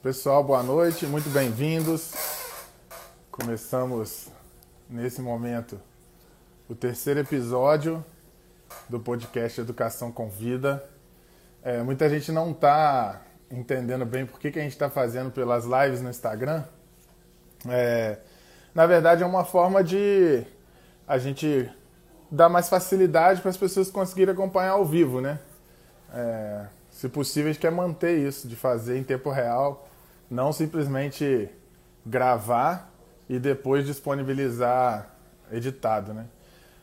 Pessoal, boa noite, muito bem-vindos. Começamos nesse momento o terceiro episódio do podcast Educação com Vida. É, muita gente não está entendendo bem por que, que a gente está fazendo pelas lives no Instagram. É, na verdade, é uma forma de a gente dar mais facilidade para as pessoas conseguirem acompanhar ao vivo, né? É, se possível, a gente quer manter isso, de fazer em tempo real não simplesmente gravar e depois disponibilizar editado, né?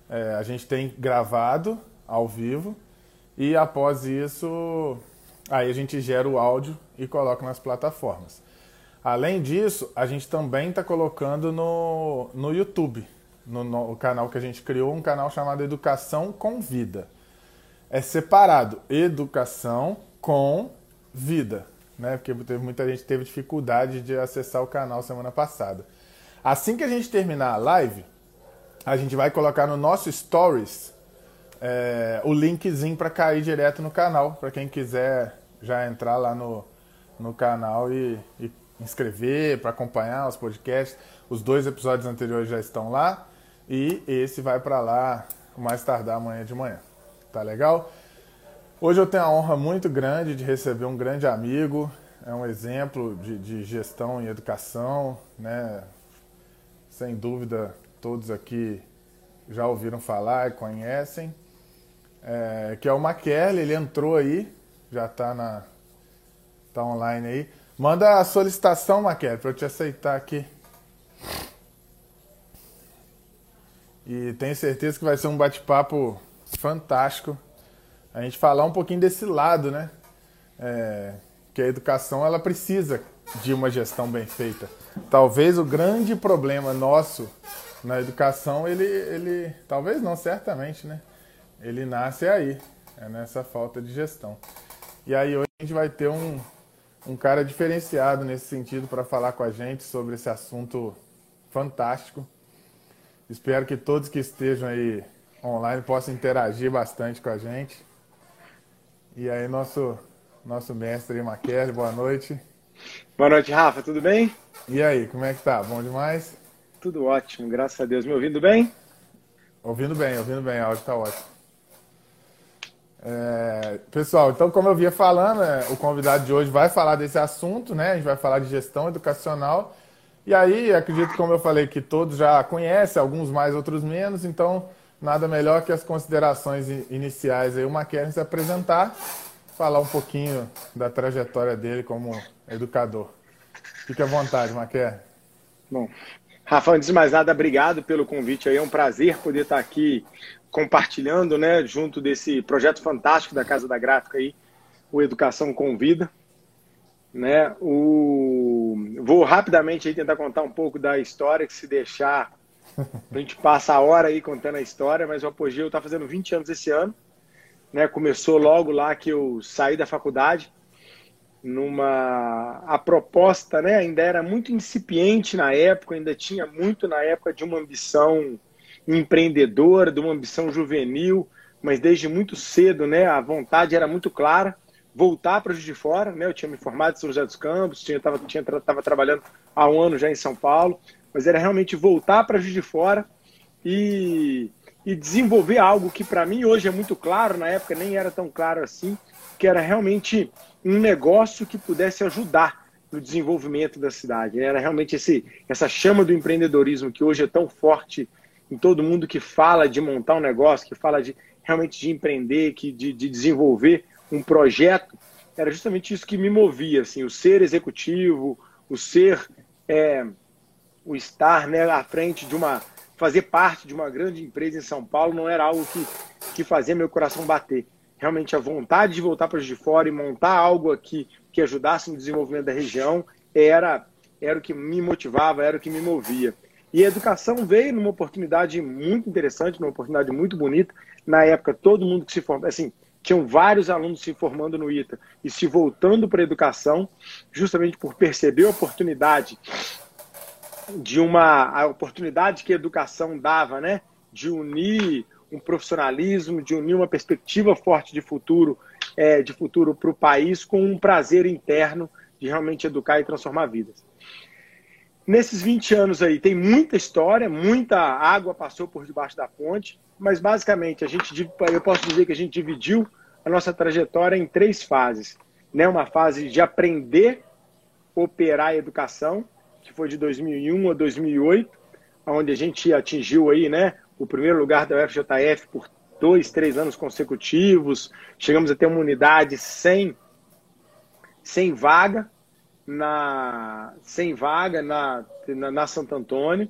É, a gente tem gravado ao vivo e após isso aí a gente gera o áudio e coloca nas plataformas. Além disso, a gente também está colocando no, no YouTube, no, no canal que a gente criou, um canal chamado Educação com Vida. É separado Educação com Vida né? Porque teve, muita gente teve dificuldade de acessar o canal semana passada. Assim que a gente terminar a live, a gente vai colocar no nosso Stories é, o linkzinho para cair direto no canal, para quem quiser já entrar lá no, no canal e, e inscrever, para acompanhar os podcasts. Os dois episódios anteriores já estão lá e esse vai para lá mais tardar amanhã de manhã. Tá legal? Hoje eu tenho a honra muito grande de receber um grande amigo, é um exemplo de, de gestão e educação, né? Sem dúvida, todos aqui já ouviram falar e conhecem, é, que é o Maquele, ele entrou aí, já está na tá online aí. Manda a solicitação, Maquele, para eu te aceitar aqui. E tenho certeza que vai ser um bate-papo fantástico a gente falar um pouquinho desse lado, né? É, que a educação ela precisa de uma gestão bem feita. Talvez o grande problema nosso na educação, ele, ele talvez não, certamente, né? Ele nasce aí, é nessa falta de gestão. E aí hoje a gente vai ter um, um cara diferenciado nesse sentido para falar com a gente sobre esse assunto fantástico. Espero que todos que estejam aí online possam interagir bastante com a gente. E aí, nosso, nosso mestre Maquele, boa noite. Boa noite, Rafa, tudo bem? E aí, como é que tá? Bom demais? Tudo ótimo, graças a Deus. Me ouvindo bem? Ouvindo bem, ouvindo bem, a áudio tá ótimo. É, pessoal, então como eu vinha falando, é, o convidado de hoje vai falar desse assunto, né? A gente vai falar de gestão educacional. E aí, acredito, como eu falei, que todos já conhecem, alguns mais, outros menos, então nada melhor que as considerações iniciais aí, o Maquern se apresentar, falar um pouquinho da trajetória dele como educador. Fique à vontade, Maquern. Bom, Rafa, antes de mais nada, obrigado pelo convite aí. É um prazer poder estar aqui compartilhando, né, junto desse projeto fantástico da Casa da Gráfica aí, o Educação Convida. Né, o... Vou rapidamente aí tentar contar um pouco da história que se deixar a gente passa a hora aí contando a história, mas o Apogeu está fazendo 20 anos esse ano. Né? Começou logo lá que eu saí da faculdade. Numa a proposta, né, ainda era muito incipiente na época, ainda tinha muito na época de uma ambição empreendedora, de uma ambição juvenil, mas desde muito cedo, né, a vontade era muito clara voltar para o de Fora, né? Eu tinha me formado em São José dos Campos, tinha estava tinha, tava trabalhando há um ano já em São Paulo, mas era realmente voltar para Juiz de Fora e, e desenvolver algo que para mim hoje é muito claro, na época nem era tão claro assim, que era realmente um negócio que pudesse ajudar no desenvolvimento da cidade. Era realmente esse, essa chama do empreendedorismo que hoje é tão forte em todo mundo que fala de montar um negócio, que fala de realmente de empreender, que de, de desenvolver um projeto. Era justamente isso que me movia, assim, o ser executivo, o ser é, o estar né, à frente de uma. fazer parte de uma grande empresa em São Paulo não era algo que, que fazia meu coração bater. Realmente a vontade de voltar para de fora e montar algo aqui que ajudasse no desenvolvimento da região era, era o que me motivava, era o que me movia. E a educação veio numa oportunidade muito interessante, numa oportunidade muito bonita. Na época, todo mundo que se formou, assim, tinham vários alunos se formando no ITA e se voltando para a educação, justamente por perceber a oportunidade de uma a oportunidade que a educação dava, né? De unir um profissionalismo, de unir uma perspectiva forte de futuro, é, de futuro para o país com um prazer interno de realmente educar e transformar vidas. Nesses 20 anos aí tem muita história, muita água passou por debaixo da ponte, mas basicamente a gente, eu posso dizer que a gente dividiu a nossa trajetória em três fases. Né? Uma fase de aprender, operar a educação, que foi de 2001 a 2008, onde a gente atingiu aí, né, o primeiro lugar da UFJF por dois, três anos consecutivos. Chegamos a ter uma unidade sem, sem vaga, na, sem vaga na, na, na Santo Antônio.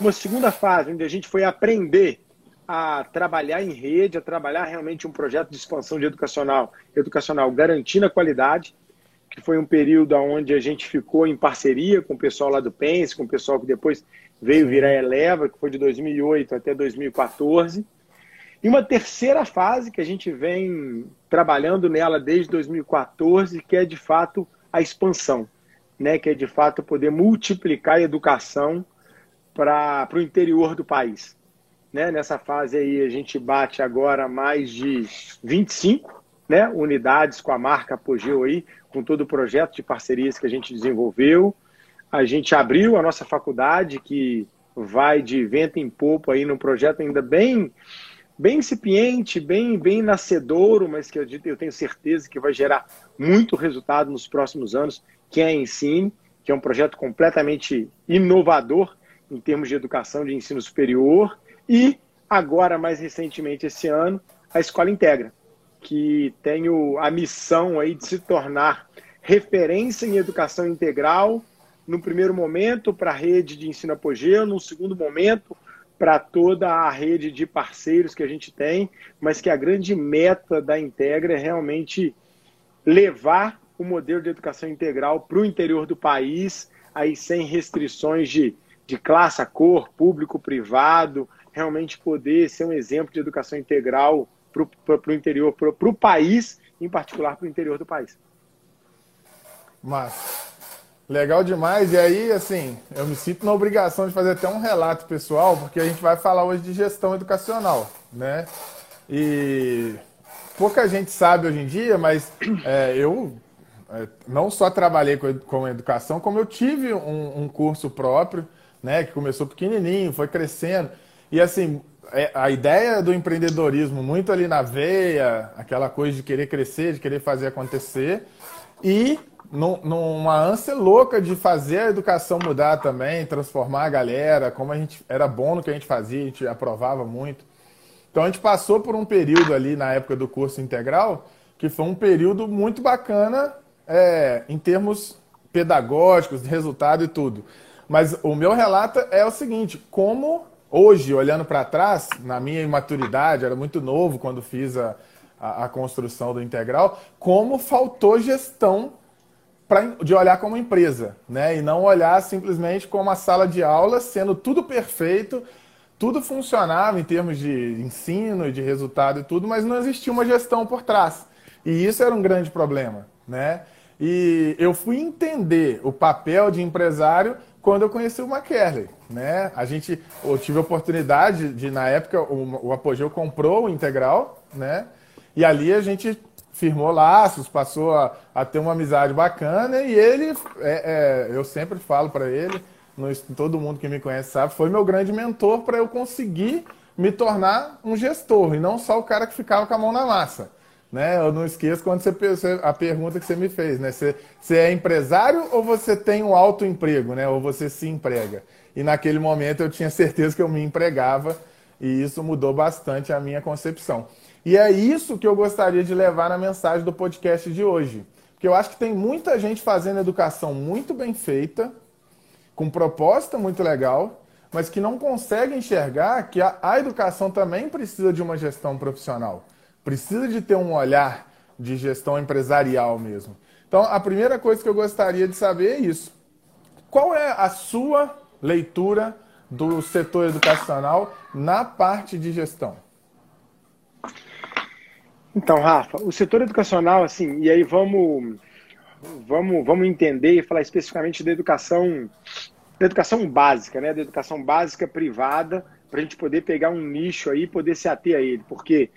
Uma segunda fase, onde a gente foi aprender a trabalhar em rede, a trabalhar realmente um projeto de expansão de educacional, educacional garantindo a qualidade, que foi um período onde a gente ficou em parceria com o pessoal lá do Pense, com o pessoal que depois veio virar Eleva, que foi de 2008 até 2014. E uma terceira fase que a gente vem trabalhando nela desde 2014, que é de fato a expansão, né? que é de fato poder multiplicar a educação para o interior do país. Né? Nessa fase aí a gente bate agora mais de 25 né, unidades com a marca Apogeu aí, com todo o projeto de parcerias que a gente desenvolveu. A gente abriu a nossa faculdade, que vai de vento em popo aí num projeto ainda bem bem incipiente, bem, bem nascedouro, mas que eu, eu tenho certeza que vai gerar muito resultado nos próximos anos, que é a Ensine, que é um projeto completamente inovador em termos de educação de ensino superior, e agora, mais recentemente esse ano, a Escola Integra, que tem a missão aí de se tornar referência em educação integral, no primeiro momento para a rede de ensino apogeu, no segundo momento para toda a rede de parceiros que a gente tem, mas que a grande meta da Integra é realmente levar o modelo de educação integral para o interior do país, aí sem restrições de, de classe, cor, público, privado, realmente poder ser um exemplo de educação integral para o interior, para o país, em particular para o interior do país. Mas Legal demais. E aí, assim, eu me sinto na obrigação de fazer até um relato pessoal, porque a gente vai falar hoje de gestão educacional, né? E pouca gente sabe hoje em dia, mas é, eu é, não só trabalhei com, com educação, como eu tive um, um, curso próprio, né? Que começou pequenininho, foi crescendo. E assim, a ideia do empreendedorismo muito ali na veia, aquela coisa de querer crescer, de querer fazer acontecer. E numa ânsia louca de fazer a educação mudar também, transformar a galera, como a gente era bom no que a gente fazia, a gente aprovava muito. Então a gente passou por um período ali na época do curso integral, que foi um período muito bacana é, em termos pedagógicos, de resultado e tudo. Mas o meu relato é o seguinte: como hoje, olhando para trás, na minha imaturidade, era muito novo quando fiz a, a, a construção do integral, como faltou gestão pra, de olhar como empresa, né? E não olhar simplesmente como uma sala de aula, sendo tudo perfeito, tudo funcionava em termos de ensino e de resultado e tudo, mas não existia uma gestão por trás. E isso era um grande problema, né? E eu fui entender o papel de empresário quando eu conheci o McKerley, né? A gente, eu tive a oportunidade de, na época, o, o Apogeu comprou o Integral, né? E ali a gente firmou laços, passou a, a ter uma amizade bacana e ele, é, é, eu sempre falo para ele, no, todo mundo que me conhece sabe, foi meu grande mentor para eu conseguir me tornar um gestor e não só o cara que ficava com a mão na massa. Né? Eu não esqueço quando você, a pergunta que você me fez, né? Você, você é empresário ou você tem um autoemprego, né? Ou você se emprega? E naquele momento eu tinha certeza que eu me empregava e isso mudou bastante a minha concepção. E é isso que eu gostaria de levar na mensagem do podcast de hoje. Porque eu acho que tem muita gente fazendo educação muito bem feita, com proposta muito legal, mas que não consegue enxergar que a, a educação também precisa de uma gestão profissional. Precisa de ter um olhar de gestão empresarial mesmo. Então, a primeira coisa que eu gostaria de saber é isso. Qual é a sua leitura do setor educacional na parte de gestão? Então, Rafa, o setor educacional, assim, e aí vamos, vamos, vamos entender e falar especificamente da educação, da educação básica, né? Da educação básica privada, para a gente poder pegar um nicho aí e poder se ater a ele, porque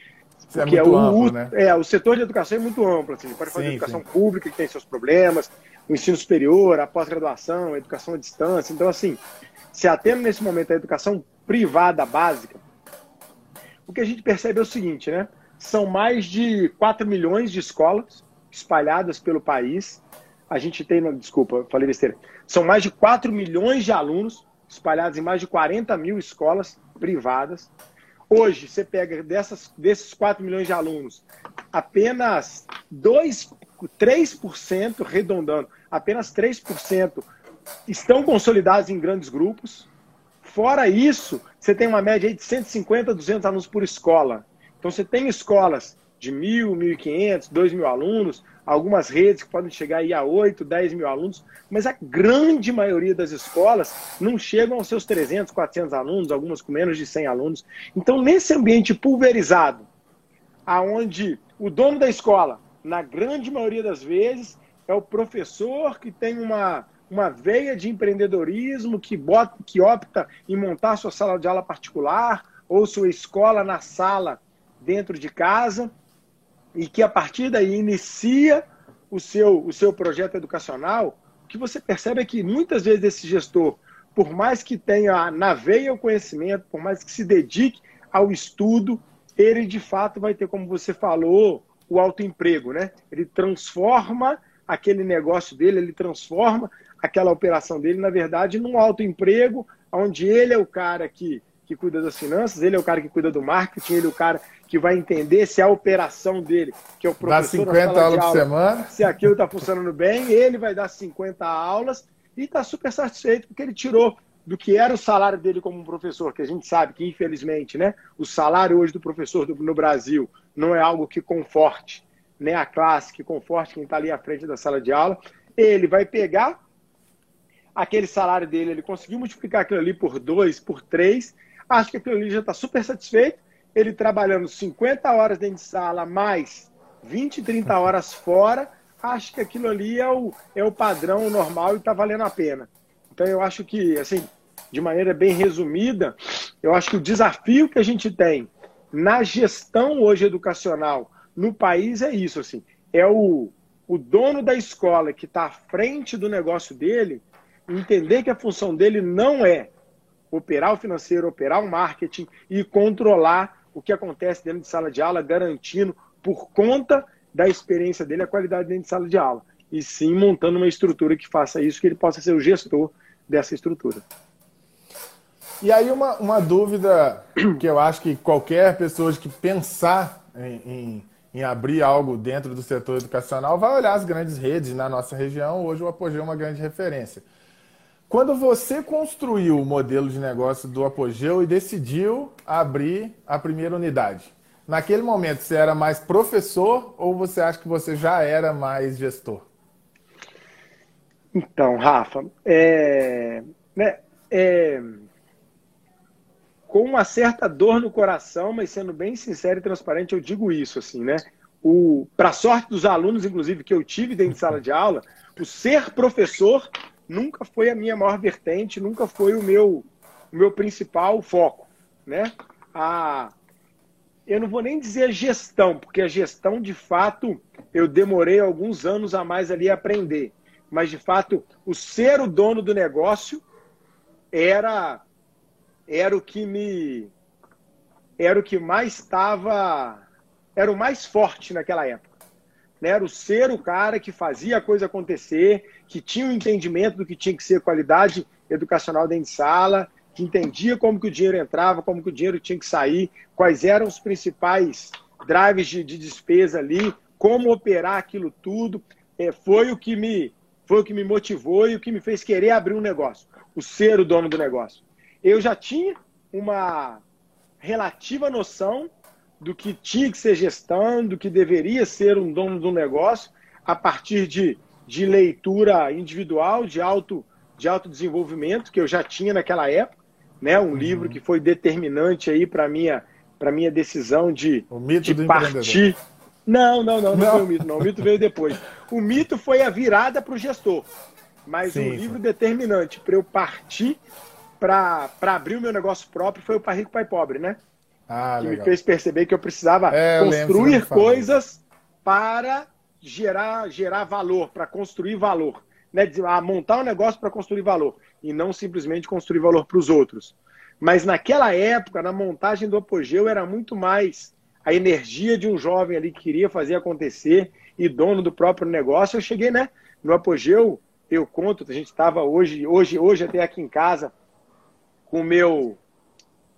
é porque é, o, amplo, né? é, o setor de educação é muito amplo. Assim, pode fazer sim, educação sim. pública, que tem seus problemas, o ensino superior, a pós-graduação, a educação à distância. Então, assim, se atendo nesse momento à educação privada básica, o que a gente percebe é o seguinte, né? São mais de 4 milhões de escolas espalhadas pelo país. A gente tem, desculpa, falei besteira. São mais de 4 milhões de alunos espalhados em mais de 40 mil escolas privadas. Hoje, você pega dessas, desses 4 milhões de alunos, apenas 2, 3%, arredondando, apenas 3% estão consolidados em grandes grupos. Fora isso, você tem uma média de 150, 200 alunos por escola. Então, você tem escolas de 1.000, 1.500, 2.000 alunos, algumas redes que podem chegar aí a 8, 10 mil alunos, mas a grande maioria das escolas não chegam aos seus 300, 400 alunos, algumas com menos de 100 alunos. Então, nesse ambiente pulverizado, aonde o dono da escola, na grande maioria das vezes, é o professor que tem uma, uma veia de empreendedorismo, que, bota, que opta em montar sua sala de aula particular ou sua escola na sala dentro de casa e que a partir daí inicia o seu, o seu projeto educacional, o que você percebe é que muitas vezes esse gestor, por mais que tenha na veia o conhecimento, por mais que se dedique ao estudo, ele de fato vai ter, como você falou, o autoemprego, né? Ele transforma aquele negócio dele, ele transforma aquela operação dele, na verdade, num autoemprego, onde ele é o cara que, que cuida das finanças, ele é o cara que cuida do marketing, ele é o cara que vai entender se a operação dele, que é o professor Dá 50 aulas por semana. se aquilo está funcionando bem, ele vai dar 50 aulas e está super satisfeito porque ele tirou do que era o salário dele como professor, que a gente sabe que, infelizmente, né, o salário hoje do professor do, no Brasil não é algo que conforte né, a classe, que conforte quem está ali à frente da sala de aula. Ele vai pegar aquele salário dele, ele conseguiu multiplicar aquilo ali por dois, por três, acho que aquilo ali já está super satisfeito ele trabalhando 50 horas dentro de sala, mais 20, 30 horas fora, acho que aquilo ali é o, é o padrão normal e está valendo a pena. Então eu acho que, assim, de maneira bem resumida, eu acho que o desafio que a gente tem na gestão hoje educacional no país é isso, assim, é o, o dono da escola que está à frente do negócio dele entender que a função dele não é operar o financeiro, operar o marketing e controlar o que acontece dentro de sala de aula, garantindo, por conta da experiência dele, a qualidade dentro de sala de aula. E sim montando uma estrutura que faça isso, que ele possa ser o gestor dessa estrutura. E aí uma, uma dúvida que eu acho que qualquer pessoa que pensar em, em, em, abrir algo dentro do setor educacional vai olhar as grandes redes na nossa região. Hoje o Apogeu é uma grande referência. Quando você construiu o modelo de negócio do Apogeu e decidiu abrir a primeira unidade, naquele momento você era mais professor ou você acha que você já era mais gestor? Então, Rafa, é, né, é, com uma certa dor no coração, mas sendo bem sincero e transparente, eu digo isso assim, né? Para sorte dos alunos, inclusive, que eu tive dentro de sala de aula, o ser professor nunca foi a minha maior vertente, nunca foi o meu, o meu principal foco, né? A, eu não vou nem dizer gestão, porque a gestão, de fato, eu demorei alguns anos a mais ali a aprender. Mas, de fato, o ser o dono do negócio era, era o que me. Era o que mais estava. Era o mais forte naquela época né? Era o ser o cara que fazia a coisa acontecer, que tinha um entendimento do que tinha que ser qualidade educacional dentro de sala, que entendia como que o dinheiro entrava, como que o dinheiro tinha que sair, quais eram os principais drives de, de despesa ali, como operar aquilo tudo. É, foi o que me foi o que me motivou e o que me fez querer abrir um negócio, o ser o dono do negócio. Eu já tinha uma relativa noção do que tinha que ser gestão, do que deveria ser um dono do negócio, a partir de, de leitura individual, de auto de autodesenvolvimento, que eu já tinha naquela época, né? um uhum. livro que foi determinante aí para minha para minha decisão de, o mito de partir. Não, não, não, não, não, foi o mito, não. O mito veio depois. O mito foi a virada para o gestor. Mas sim, o livro sim. determinante para eu partir para abrir o meu negócio próprio foi o Pai Rico, Pai Pobre, né? Ah, que legal. me fez perceber que eu precisava é, eu construir coisas para gerar, gerar valor, para construir valor. né, ah, montar um negócio para construir valor e não simplesmente construir valor para os outros. Mas naquela época, na montagem do apogeu, era muito mais a energia de um jovem ali que queria fazer acontecer e dono do próprio negócio. Eu cheguei, né, no apogeu, eu conto, a gente estava hoje, hoje, hoje até aqui em casa com o meu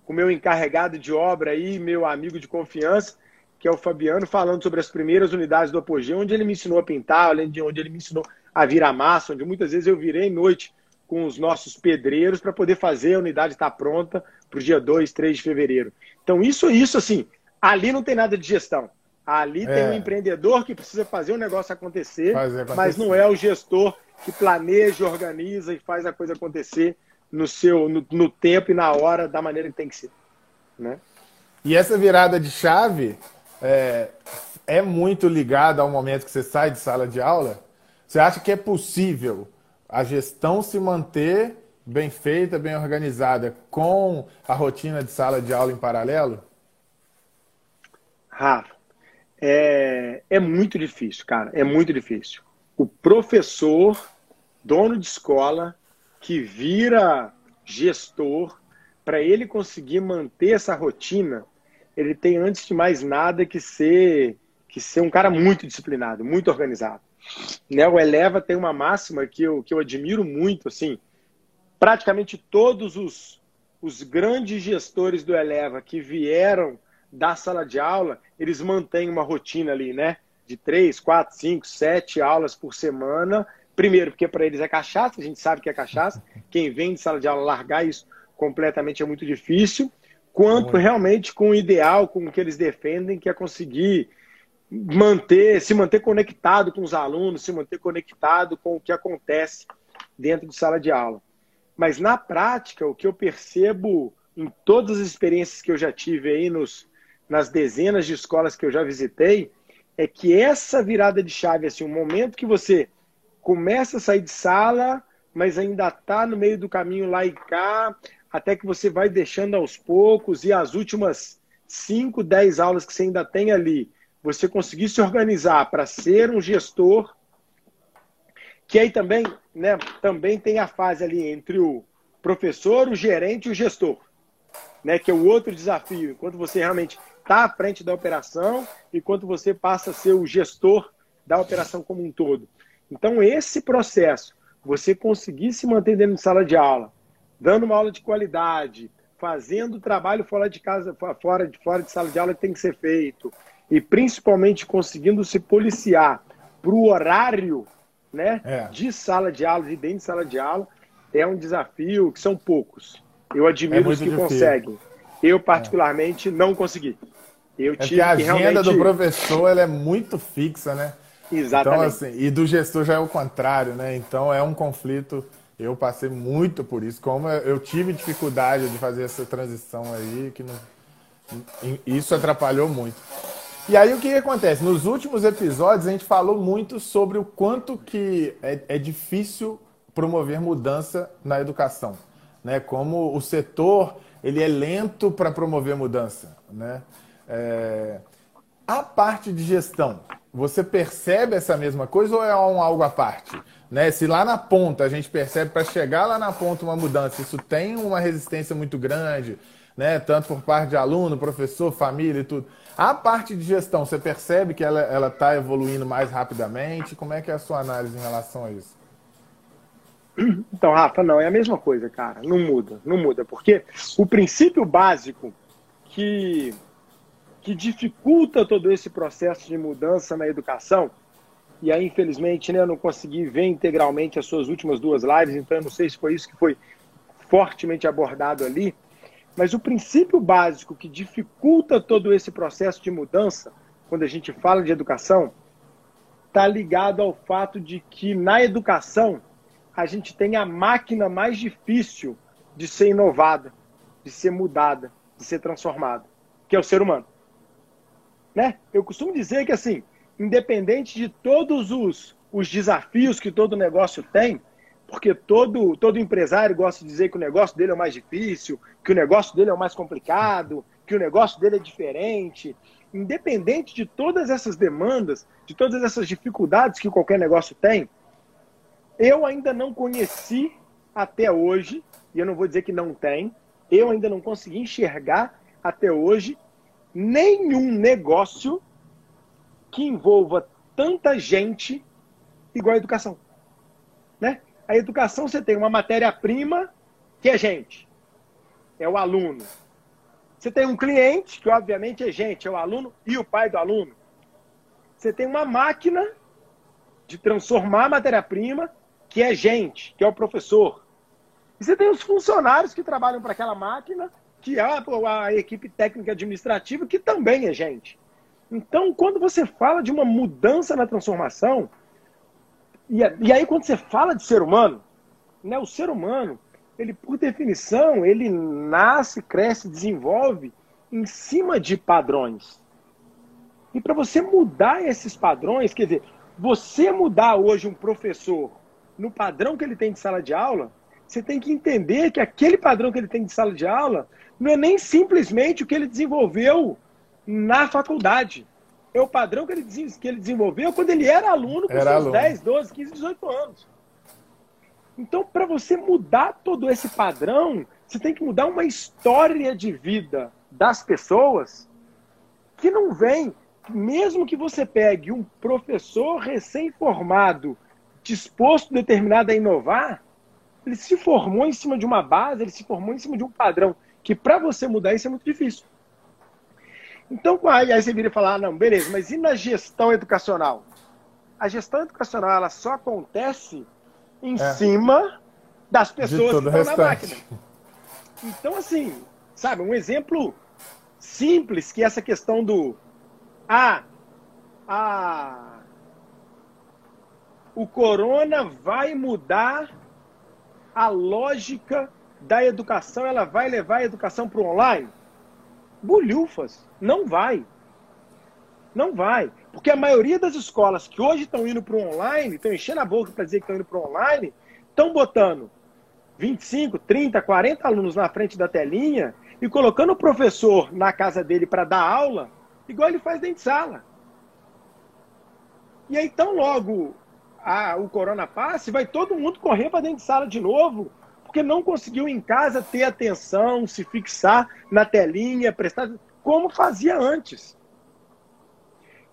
com o meu encarregado de obra aí, meu amigo de confiança, que é o Fabiano, falando sobre as primeiras unidades do Apogeu, onde ele me ensinou a pintar, onde ele me ensinou a virar massa, onde muitas vezes eu virei noite com os nossos pedreiros para poder fazer a unidade estar pronta para o dia 2, 3 de fevereiro. Então, isso isso, assim, ali não tem nada de gestão. Ali é. tem um empreendedor que precisa fazer o negócio acontecer, acontecer, mas não é o gestor que planeja, organiza e faz a coisa acontecer no seu no, no tempo e na hora da maneira que tem que ser. Né? E essa virada de chave é, é muito ligada ao momento que você sai de sala de aula? Você acha que é possível a gestão se manter bem feita, bem organizada, com a rotina de sala de aula em paralelo? Rafa, é, é muito difícil, cara. É muito difícil. O professor, dono de escola, que vira gestor, para ele conseguir manter essa rotina, ele tem, antes de mais nada, que ser, que ser um cara muito disciplinado, muito organizado. Né? O Eleva tem uma máxima que eu, que eu admiro muito, assim, praticamente todos os, os grandes gestores do Eleva que vieram da sala de aula, eles mantêm uma rotina ali, né? De três, quatro, cinco, sete aulas por semana Primeiro, porque para eles é cachaça, a gente sabe que é cachaça. Quem vem de sala de aula largar isso completamente é muito difícil. Quanto realmente com o ideal, com o que eles defendem, que é conseguir manter, se manter conectado com os alunos, se manter conectado com o que acontece dentro de sala de aula. Mas na prática, o que eu percebo em todas as experiências que eu já tive aí nos, nas dezenas de escolas que eu já visitei, é que essa virada de chave, assim, um momento que você começa a sair de sala, mas ainda está no meio do caminho lá e cá, até que você vai deixando aos poucos e as últimas 5, 10 aulas que você ainda tem ali, você conseguir se organizar para ser um gestor, que aí também, né, também tem a fase ali entre o professor, o gerente e o gestor, né, que é o outro desafio, enquanto você realmente está à frente da operação e quando você passa a ser o gestor da operação como um todo. Então, esse processo, você conseguir se manter dentro de sala de aula, dando uma aula de qualidade, fazendo o trabalho fora de casa, fora de, fora de sala de aula que tem que ser feito, e principalmente conseguindo se policiar para o horário né, é. de sala de aula, de dentro de sala de aula, é um desafio que são poucos. Eu admiro é os que difícil. conseguem. Eu, particularmente, é. não consegui. Eu é tive que a agenda realmente... do professor ela é muito fixa, né? Exatamente. Então, assim, e do gestor já é o contrário, né? Então é um conflito. Eu passei muito por isso. Como eu tive dificuldade de fazer essa transição aí, que não... isso atrapalhou muito. E aí o que, que, acontece? Nos últimos episódios a gente falou muito sobre o quanto que é, é difícil promover mudança na educação, né? Como o setor ele é lento para promover mudança, né? É... A parte de gestão, você percebe essa mesma coisa ou é um algo à parte? Né? Se lá na ponta a gente percebe para chegar lá na ponta uma mudança, isso tem uma resistência muito grande, né? tanto por parte de aluno, professor, família e tudo. A parte de gestão, você percebe que ela está evoluindo mais rapidamente? Como é que é a sua análise em relação a isso? Então, Rafa, não, é a mesma coisa, cara. Não muda, não muda. Porque o princípio básico que que dificulta todo esse processo de mudança na educação. E aí, infelizmente, né, eu não consegui ver integralmente as suas últimas duas lives, então eu não sei se foi isso que foi fortemente abordado ali. Mas o princípio básico que dificulta todo esse processo de mudança, quando a gente fala de educação, está ligado ao fato de que na educação a gente tem a máquina mais difícil de ser inovada, de ser mudada, de ser transformada, que é o ser humano. Né? Eu costumo dizer que, assim, independente de todos os, os desafios que todo negócio tem, porque todo, todo empresário gosta de dizer que o negócio dele é o mais difícil, que o negócio dele é o mais complicado, que o negócio dele é diferente. Independente de todas essas demandas, de todas essas dificuldades que qualquer negócio tem, eu ainda não conheci até hoje, e eu não vou dizer que não tem, eu ainda não consegui enxergar até hoje nenhum negócio que envolva tanta gente igual a educação. Né? A educação você tem uma matéria-prima que é gente, é o aluno. Você tem um cliente, que obviamente é gente, é o aluno e o pai do aluno. Você tem uma máquina de transformar a matéria-prima, que é gente, que é o professor. E você tem os funcionários que trabalham para aquela máquina, que a, a equipe técnica administrativa, que também é gente. Então, quando você fala de uma mudança na transformação, e, e aí quando você fala de ser humano, né, o ser humano, ele por definição, ele nasce, cresce, desenvolve em cima de padrões. E para você mudar esses padrões, quer dizer, você mudar hoje um professor no padrão que ele tem de sala de aula, você tem que entender que aquele padrão que ele tem de sala de aula não é nem simplesmente o que ele desenvolveu na faculdade. É o padrão que ele, que ele desenvolveu quando ele era aluno, com era seus aluno. 10, 12, 15, 18 anos. Então, para você mudar todo esse padrão, você tem que mudar uma história de vida das pessoas que não vem, mesmo que você pegue um professor recém-formado, disposto, determinado a inovar, ele se formou em cima de uma base, ele se formou em cima de um padrão que para você mudar isso é muito difícil. Então, aí, aí você vira e fala, ah, não, beleza, mas e na gestão educacional? A gestão educacional ela só acontece em é. cima das pessoas que estão na máquina. Então, assim, sabe, um exemplo simples que é essa questão do ah, a o corona vai mudar a lógica da educação, ela vai levar a educação para o online? Bulhufas, não vai. Não vai. Porque a maioria das escolas que hoje estão indo para o online, estão enchendo a boca para dizer que estão indo para o online, estão botando 25, 30, 40 alunos na frente da telinha e colocando o professor na casa dele para dar aula, igual ele faz dentro de sala. E aí, tão logo a, o corona passe, vai todo mundo correr para dentro de sala de novo, porque não conseguiu em casa ter atenção, se fixar na telinha, prestar como fazia antes.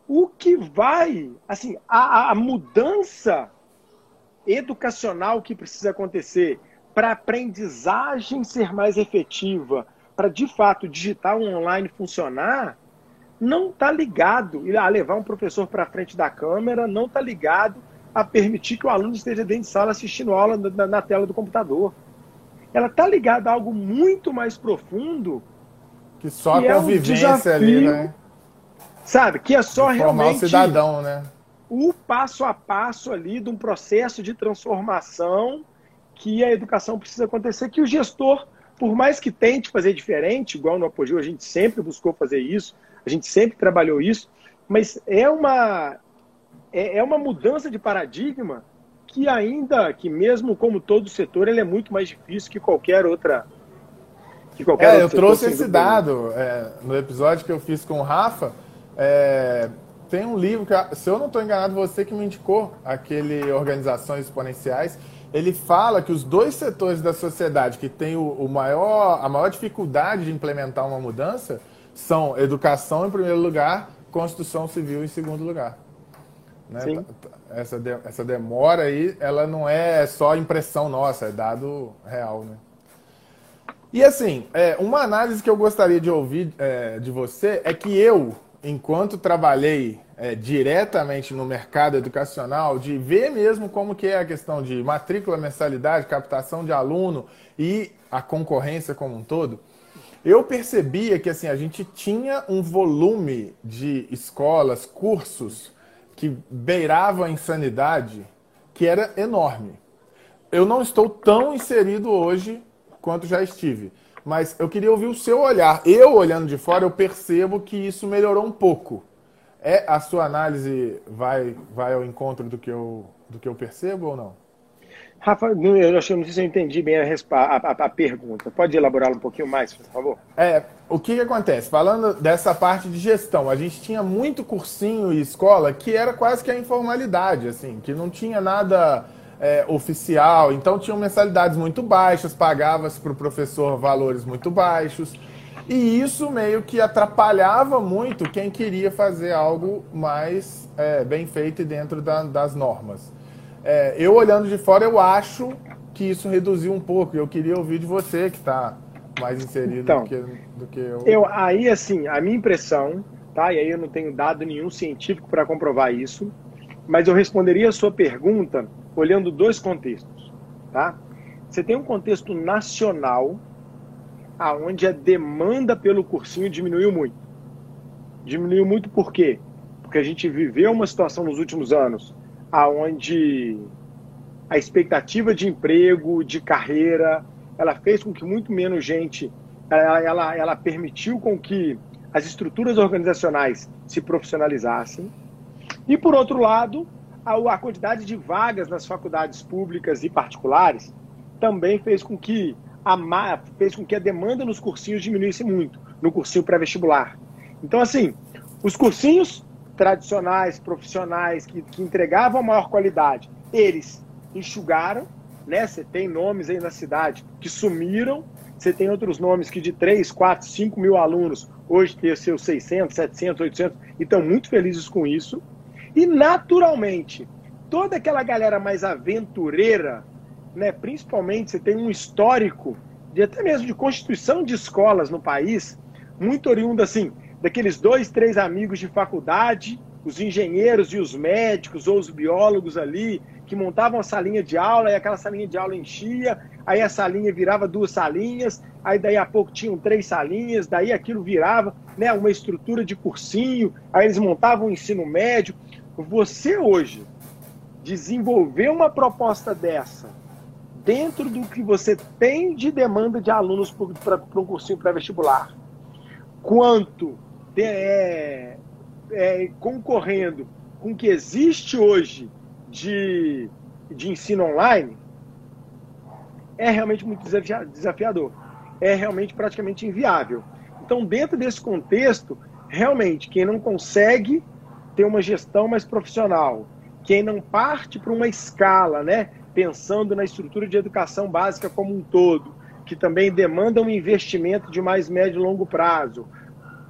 O que vai, assim, a, a mudança educacional que precisa acontecer para a aprendizagem ser mais efetiva, para de fato digitar o online funcionar, não está ligado a levar um professor para frente da câmera, não está ligado a permitir que o aluno esteja dentro de sala assistindo aula na, na tela do computador. Ela está ligada a algo muito mais profundo. Que só que a convivência é desafio, ali, né? Sabe? Que é só realmente. o cidadão, né? O passo a passo ali de um processo de transformação que a educação precisa acontecer, que o gestor, por mais que tente fazer diferente, igual no Apogeu, a gente sempre buscou fazer isso, a gente sempre trabalhou isso, mas é uma, é, é uma mudança de paradigma que ainda, que mesmo como todo setor, ele é muito mais difícil que qualquer outra. Que qualquer é, eu trouxe esse dado é, no episódio que eu fiz com o Rafa. É, tem um livro que, se eu não estou enganado, você que me indicou, aquele Organizações Exponenciais. Ele fala que os dois setores da sociedade que têm o, o maior, a maior dificuldade de implementar uma mudança são educação em primeiro lugar, construção civil em segundo lugar. Né? Essa, de, essa demora aí, ela não é só impressão nossa, é dado real, né? E assim, é, uma análise que eu gostaria de ouvir é, de você é que eu, enquanto trabalhei é, diretamente no mercado educacional, de ver mesmo como que é a questão de matrícula, mensalidade, captação de aluno e a concorrência como um todo, eu percebia que assim a gente tinha um volume de escolas, cursos que beirava a insanidade, que era enorme. Eu não estou tão inserido hoje quanto já estive, mas eu queria ouvir o seu olhar. Eu, olhando de fora, eu percebo que isso melhorou um pouco. É a sua análise vai vai ao encontro do que eu do que eu percebo ou não? Rafa, eu acho, não sei se eu entendi bem a, a, a, a pergunta. Pode elaborar um pouquinho mais, por favor? É, o que, que acontece? Falando dessa parte de gestão, a gente tinha muito cursinho e escola que era quase que a informalidade, assim, que não tinha nada é, oficial, então tinham mensalidades muito baixas, pagava-se para o professor valores muito baixos. E isso meio que atrapalhava muito quem queria fazer algo mais é, bem feito e dentro da, das normas. É, eu olhando de fora, eu acho que isso reduziu um pouco. Eu queria ouvir de você, que está mais inserido então, do, que, do que eu. eu. Aí, assim, a minha impressão, tá? E aí eu não tenho dado nenhum científico para comprovar isso, mas eu responderia a sua pergunta olhando dois contextos, tá? Você tem um contexto nacional, aonde a demanda pelo cursinho diminuiu muito. Diminuiu muito por quê? Porque a gente viveu uma situação nos últimos anos aonde a expectativa de emprego, de carreira, ela fez com que muito menos gente, ela, ela, ela permitiu com que as estruturas organizacionais se profissionalizassem. E, por outro lado, a, a quantidade de vagas nas faculdades públicas e particulares também fez com que a, fez com que a demanda nos cursinhos diminuísse muito, no cursinho pré-vestibular. Então, assim, os cursinhos tradicionais, profissionais, que, que entregavam maior qualidade, eles enxugaram, né? Você tem nomes aí na cidade que sumiram, você tem outros nomes que de 3, 4, 5 mil alunos hoje tem seus 600, 700, 800 e estão muito felizes com isso. E naturalmente, toda aquela galera mais aventureira, né, principalmente você tem um histórico de até mesmo de constituição de escolas no país, muito oriundo assim, daqueles dois, três amigos de faculdade, os engenheiros e os médicos ou os biólogos ali, que montavam a salinha de aula e aquela salinha de aula enchia, aí a salinha virava duas salinhas, aí daí a pouco tinham três salinhas, daí aquilo virava né, uma estrutura de cursinho, aí eles montavam o ensino médio. Você hoje desenvolver uma proposta dessa dentro do que você tem de demanda de alunos para um cursinho pré-vestibular, quanto é, é, concorrendo com o que existe hoje de, de ensino online, é realmente muito desafiador. É realmente praticamente inviável. Então, dentro desse contexto, realmente, quem não consegue ter uma gestão mais profissional, quem não parte para uma escala, né, pensando na estrutura de educação básica como um todo, que também demanda um investimento de mais médio e longo prazo,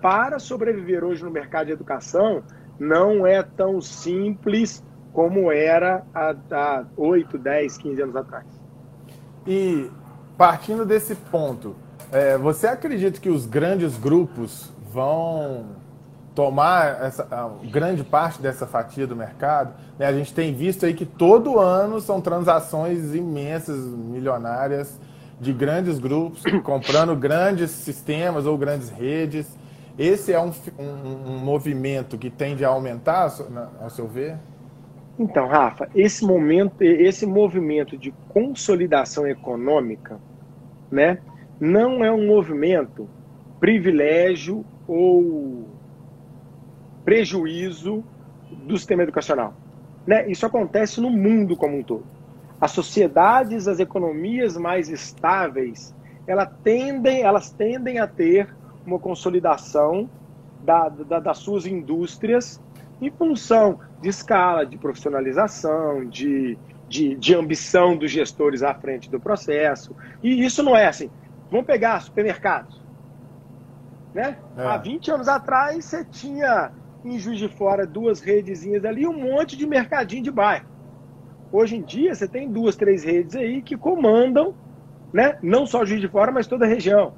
para sobreviver hoje no mercado de educação, não é tão simples como era há, há 8, 10, 15 anos atrás. E partindo desse ponto, é, você acredita que os grandes grupos vão tomar essa, grande parte dessa fatia do mercado? Né? A gente tem visto aí que todo ano são transações imensas, milionárias, de grandes grupos comprando grandes sistemas ou grandes redes esse é um, um, um movimento que tende a aumentar, ao seu ver? Então, Rafa, esse momento, esse movimento de consolidação econômica, né, não é um movimento privilégio ou prejuízo do sistema educacional. Né? Isso acontece no mundo como um todo. As sociedades, as economias mais estáveis, elas tendem, elas tendem a ter uma consolidação da, da, das suas indústrias em função de escala, de profissionalização, de, de, de, ambição dos gestores à frente do processo. E isso não é assim. Vamos pegar supermercados. Né? É. Há 20 anos atrás, você tinha em Juiz de Fora duas redezinhas ali um monte de mercadinho de bairro. Hoje em dia, você tem duas, três redes aí que comandam né? não só Juiz de Fora, mas toda a região.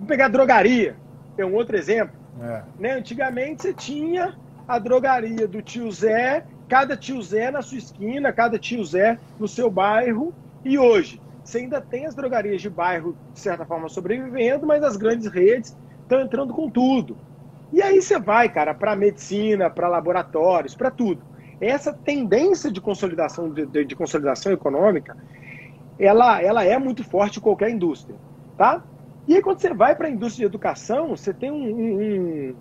Vamos pegar a drogaria, é um outro exemplo. É. Né? Antigamente você tinha a drogaria do tio Zé, cada tio Zé na sua esquina, cada tio Zé no seu bairro. E hoje, você ainda tem as drogarias de bairro, de certa forma, sobrevivendo, mas as grandes redes estão entrando com tudo. E aí você vai, cara, para medicina, para laboratórios, para tudo. Essa tendência de consolidação, de, de, de, consolidação econômica, ela, ela é muito forte em qualquer indústria, tá? E aí, quando você vai para a indústria de educação, você tem um, um,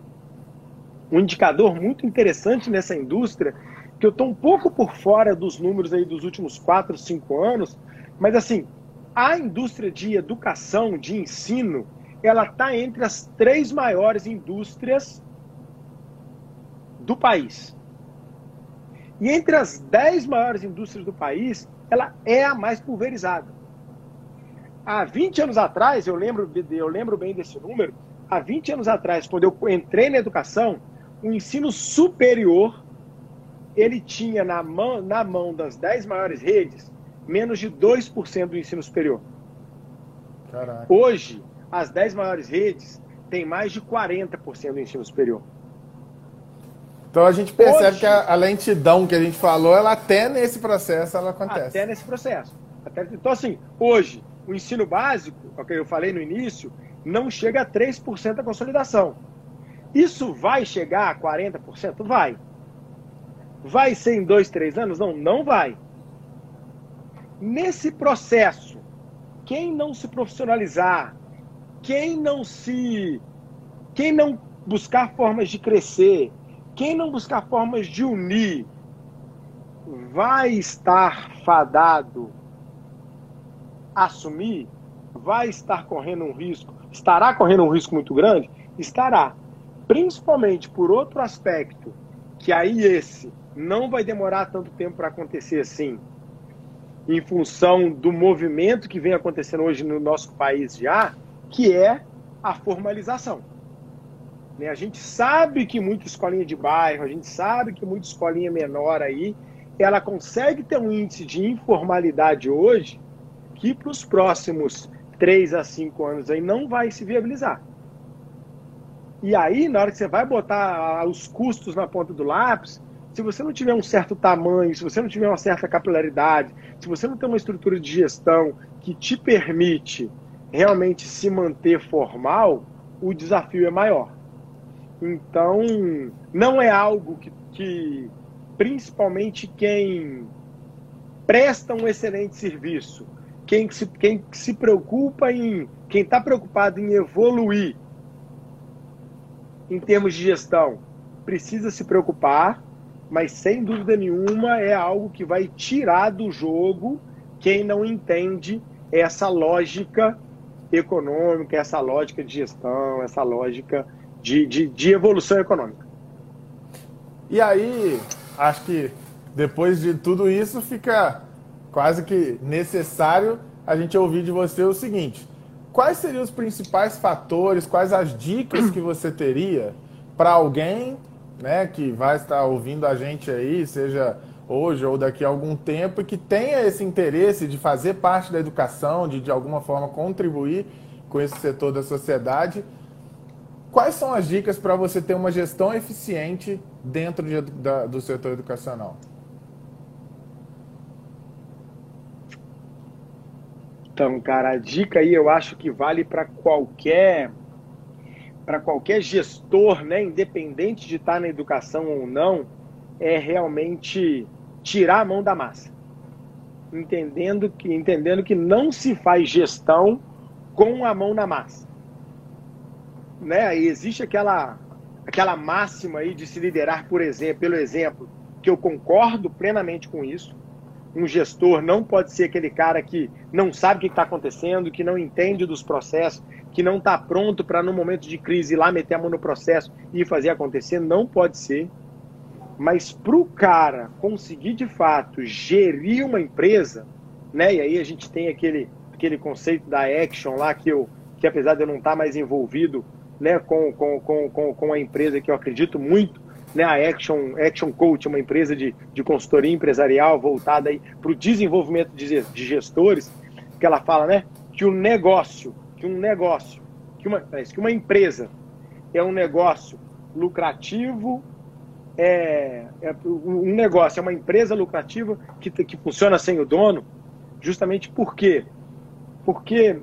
um indicador muito interessante nessa indústria, que eu estou um pouco por fora dos números aí dos últimos 4, 5 anos, mas assim, a indústria de educação, de ensino, ela está entre as três maiores indústrias do país. E entre as 10 maiores indústrias do país, ela é a mais pulverizada. Há 20 anos atrás, eu lembro, eu lembro bem desse número, há 20 anos atrás, quando eu entrei na educação, o ensino superior, ele tinha na mão, na mão das 10 maiores redes, menos de 2% do ensino superior. Caraca. Hoje, as 10 maiores redes têm mais de 40% do ensino superior. Então a gente percebe Hoje, que a, a, lentidão que a gente falou, ela até nesse processo ela acontece. Até nesse processo. Até, então, assim, hoje, o ensino básico, o que eu falei no início, não chega a 3% da consolidação. Isso vai chegar a 40%? Vai. Vai ser em dois, três anos? Não, não vai. Nesse processo, quem não se profissionalizar, quem não se. Quem não buscar formas de crescer, quem não buscar formas de unir, vai estar fadado assumir, vai estar correndo um risco, estará correndo um risco muito grande? Estará. Principalmente por outro aspecto, que aí esse não vai demorar tanto tempo para acontecer assim, em função do movimento que vem acontecendo hoje no nosso país já, que é a formalização. Né? A gente sabe que muita escolinha de bairro, a gente sabe que muita escolinha menor aí, ela consegue ter um índice de informalidade hoje que para os próximos 3 a 5 anos aí não vai se viabilizar. E aí, na hora que você vai botar os custos na ponta do lápis, se você não tiver um certo tamanho, se você não tiver uma certa capilaridade, se você não tem uma estrutura de gestão que te permite realmente se manter formal, o desafio é maior. Então, não é algo que, que principalmente quem presta um excelente serviço, quem se, quem se preocupa em, quem está preocupado em evoluir em termos de gestão, precisa se preocupar, mas sem dúvida nenhuma é algo que vai tirar do jogo quem não entende essa lógica econômica, essa lógica de gestão, essa lógica de, de, de evolução econômica. E aí, acho que depois de tudo isso, fica quase que necessário a gente ouvir de você o seguinte: quais seriam os principais fatores, quais as dicas que você teria para alguém né, que vai estar ouvindo a gente aí, seja hoje ou daqui a algum tempo, e que tenha esse interesse de fazer parte da educação, de de alguma forma contribuir com esse setor da sociedade Quais são as dicas para você ter uma gestão eficiente dentro de, da, do setor educacional? Então, cara, a dica aí eu acho que vale para qualquer para qualquer gestor, né, independente de estar na educação ou não, é realmente tirar a mão da massa. Entendendo que entendendo que não se faz gestão com a mão na massa né? E existe aquela aquela máxima aí de se liderar por exemplo, pelo exemplo, que eu concordo plenamente com isso. Um gestor não pode ser aquele cara que não sabe o que está acontecendo, que não entende dos processos, que não está pronto para, no momento de crise, ir lá meter a mão no processo e fazer acontecer. Não pode ser. Mas para o cara conseguir, de fato, gerir uma empresa, né? e aí a gente tem aquele, aquele conceito da action lá, que, eu, que apesar de eu não estar tá mais envolvido né, com, com, com, com a empresa que eu acredito muito, né, a Action, Action Coach, uma empresa de, de consultoria empresarial voltada para o desenvolvimento de, de gestores, que ela fala né, que o negócio, que um negócio, que uma, que uma empresa é um negócio lucrativo, é, é um negócio, é uma empresa lucrativa que, que funciona sem o dono, justamente por quê? Porque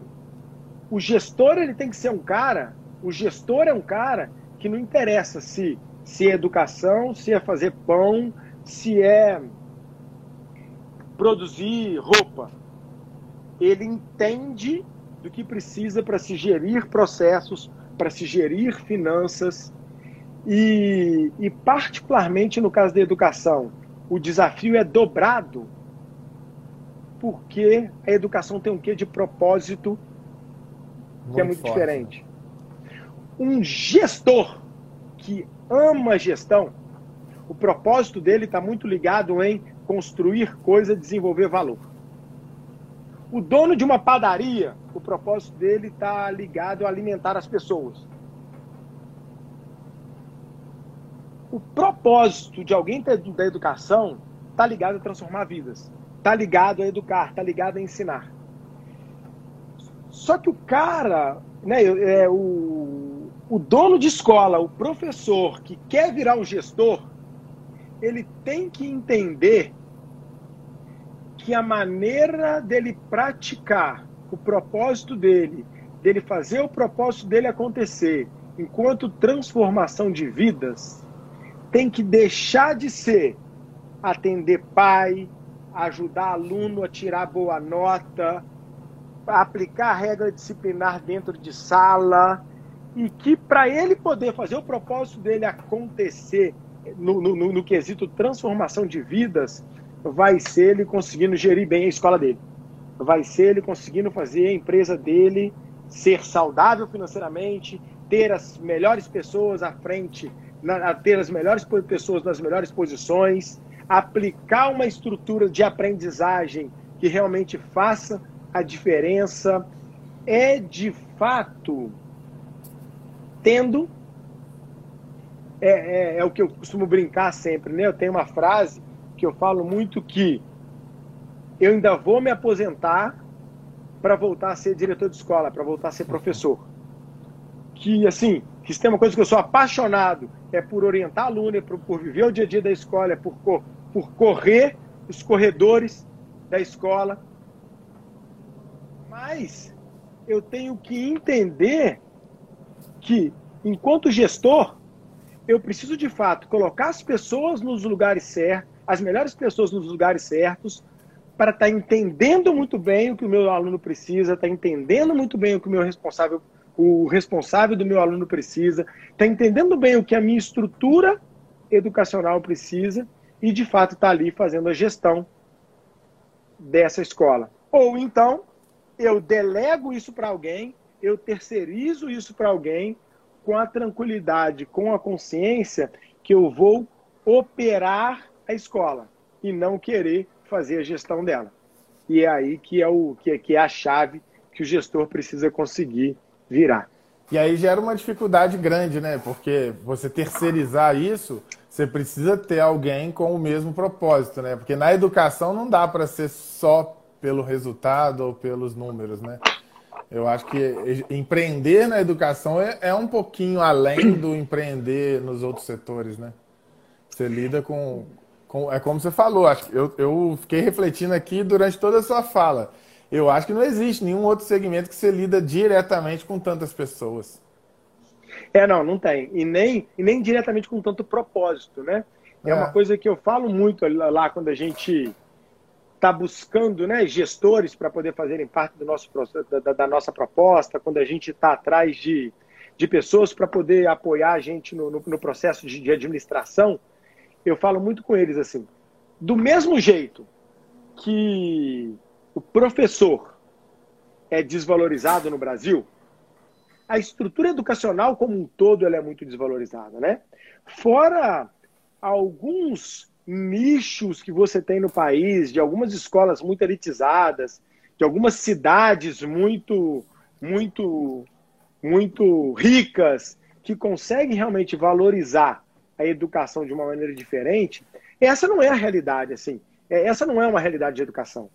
o gestor ele tem que ser um cara o gestor é um cara que não interessa se, se é educação, se é fazer pão, se é produzir roupa. Ele entende do que precisa para se gerir processos, para se gerir finanças. E, e, particularmente no caso da educação, o desafio é dobrado porque a educação tem um quê de propósito que muito é muito forte. diferente um gestor que ama gestão, o propósito dele está muito ligado em construir coisa, desenvolver valor. O dono de uma padaria, o propósito dele está ligado a alimentar as pessoas. O propósito de alguém da educação está ligado a transformar vidas, está ligado a educar, está ligado a ensinar. Só que o cara, né, é, o, o dono de escola, o professor que quer virar um gestor, ele tem que entender que a maneira dele praticar o propósito dele, dele fazer o propósito dele acontecer, enquanto transformação de vidas, tem que deixar de ser atender pai, ajudar aluno a tirar boa nota, aplicar regra disciplinar dentro de sala, e que para ele poder fazer o propósito dele acontecer no, no, no, no quesito transformação de vidas, vai ser ele conseguindo gerir bem a escola dele. Vai ser ele conseguindo fazer a empresa dele ser saudável financeiramente, ter as melhores pessoas à frente, na, ter as melhores pessoas nas melhores posições, aplicar uma estrutura de aprendizagem que realmente faça a diferença. É de fato tendo. É, é, é o que eu costumo brincar sempre, né? Eu tenho uma frase que eu falo muito que eu ainda vou me aposentar para voltar a ser diretor de escola, para voltar a ser professor. Que, assim, que se tem uma coisa que eu sou apaixonado, é por orientar aluno, é por, por viver o dia a dia da escola, é por, por correr os corredores da escola. Mas eu tenho que entender que, enquanto gestor, eu preciso de fato colocar as pessoas nos lugares certos, as melhores pessoas nos lugares certos, para estar tá entendendo muito bem o que o meu aluno precisa, estar tá entendendo muito bem o que o meu responsável, o responsável do meu aluno precisa, estar tá entendendo bem o que a minha estrutura educacional precisa e de fato estar tá ali fazendo a gestão dessa escola. Ou então eu delego isso para alguém, eu terceirizo isso para alguém com a tranquilidade, com a consciência que eu vou operar a escola e não querer fazer a gestão dela. E é aí que é, o, que, é, que é a chave que o gestor precisa conseguir virar. E aí gera uma dificuldade grande, né? Porque você terceirizar isso, você precisa ter alguém com o mesmo propósito, né? Porque na educação não dá para ser só pelo resultado ou pelos números, né? Eu acho que empreender na educação é, é um pouquinho além do empreender nos outros setores, né? Você lida com, com, é como você falou, acho, eu, eu fiquei refletindo aqui durante toda a sua fala. Eu acho que não existe nenhum outro segmento que você lida diretamente com tantas pessoas. É, não, não tem. E nem, e nem diretamente com tanto propósito, né? É, é uma coisa que eu falo muito lá quando a gente está buscando né, gestores para poder fazerem parte do nosso, da, da nossa proposta, quando a gente está atrás de, de pessoas para poder apoiar a gente no, no, no processo de, de administração eu falo muito com eles assim, do mesmo jeito que o professor é desvalorizado no Brasil, a estrutura educacional como um todo ela é muito desvalorizada, né? Fora alguns nichos que você tem no país, de algumas escolas muito elitizadas, de algumas cidades muito, muito, muito ricas, que conseguem realmente valorizar a educação de uma maneira diferente, essa não é a realidade, assim. É, essa não é uma realidade de educação.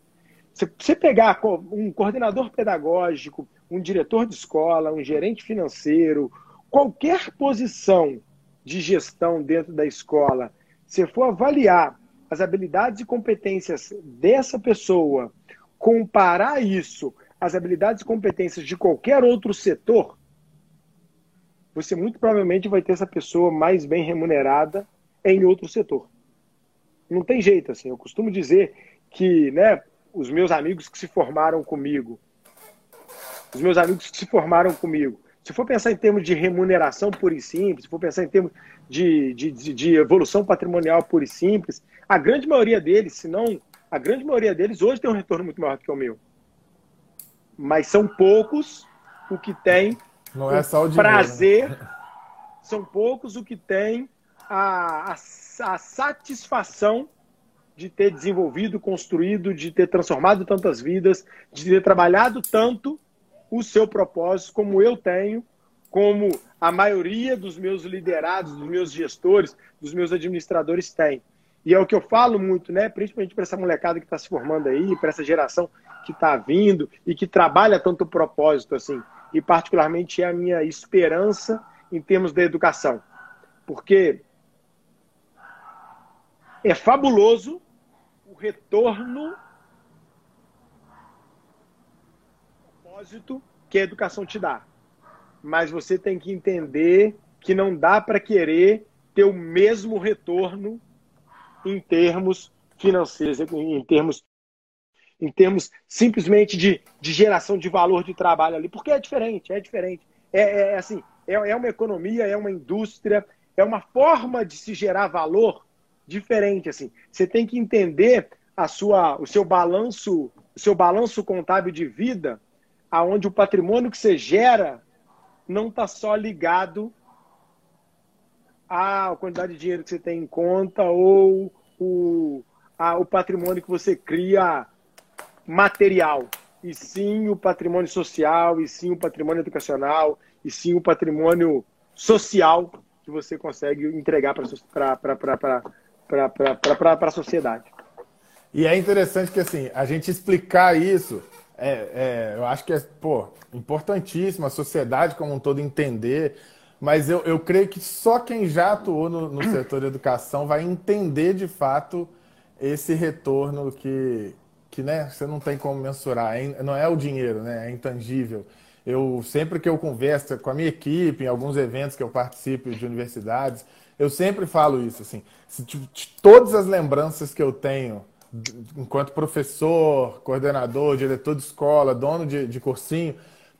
Se você pegar um coordenador pedagógico, um diretor de escola, um gerente financeiro, qualquer posição de gestão dentro da escola, se for avaliar as habilidades e competências dessa pessoa, comparar isso às habilidades e competências de qualquer outro setor, você muito provavelmente vai ter essa pessoa mais bem remunerada em outro setor. Não tem jeito, assim. Eu costumo dizer que, né, os meus amigos que se formaram comigo, os meus amigos que se formaram comigo, se for pensar em termos de remuneração pura e simples, se for pensar em termos de, de, de, evolução patrimonial pura e simples, a grande maioria deles, se não a grande maioria deles, hoje tem um retorno muito maior do que o meu. Mas são poucos o que tem não é só o dinheiro, né? prazer. Né? São poucos o que tem a, a, a satisfação de ter desenvolvido, construído, de ter transformado tantas vidas, de ter trabalhado tanto o seu propósito, como eu tenho, como a maioria dos meus liderados, dos meus gestores, dos meus administradores tem. E é o que eu falo muito, né? Principalmente para essa molecada que está se formando aí, para essa geração que está vindo e que trabalha tanto o propósito assim. E particularmente é a minha esperança em termos da educação. Porque é fabuloso o retorno propósito que a educação te dá. Mas você tem que entender que não dá para querer ter o mesmo retorno em termos financeiros, em termos, em termos simplesmente de, de geração de valor de trabalho ali, porque é diferente, é diferente. É, é, é assim, é, é uma economia, é uma indústria, é uma forma de se gerar valor diferente. Assim, você tem que entender a sua, o seu balanço, o seu balanço contábil de vida, aonde o patrimônio que você gera não está só ligado a quantidade de dinheiro que você tem em conta ou o, a, o patrimônio que você cria material, e sim o patrimônio social, e sim o patrimônio educacional, e sim o patrimônio social que você consegue entregar para a sociedade. E é interessante que assim, a gente explicar isso, é, é, eu acho que é pô, importantíssimo a sociedade como um todo entender mas eu, eu creio que só quem já atuou no, no setor de educação vai entender de fato esse retorno que, que né, você não tem como mensurar. É, não é o dinheiro, né, é intangível. Eu sempre que eu converso com a minha equipe, em alguns eventos que eu participo de universidades, eu sempre falo isso assim. Se, todas as lembranças que eu tenho enquanto professor, coordenador, diretor de escola, dono de, de cursinho,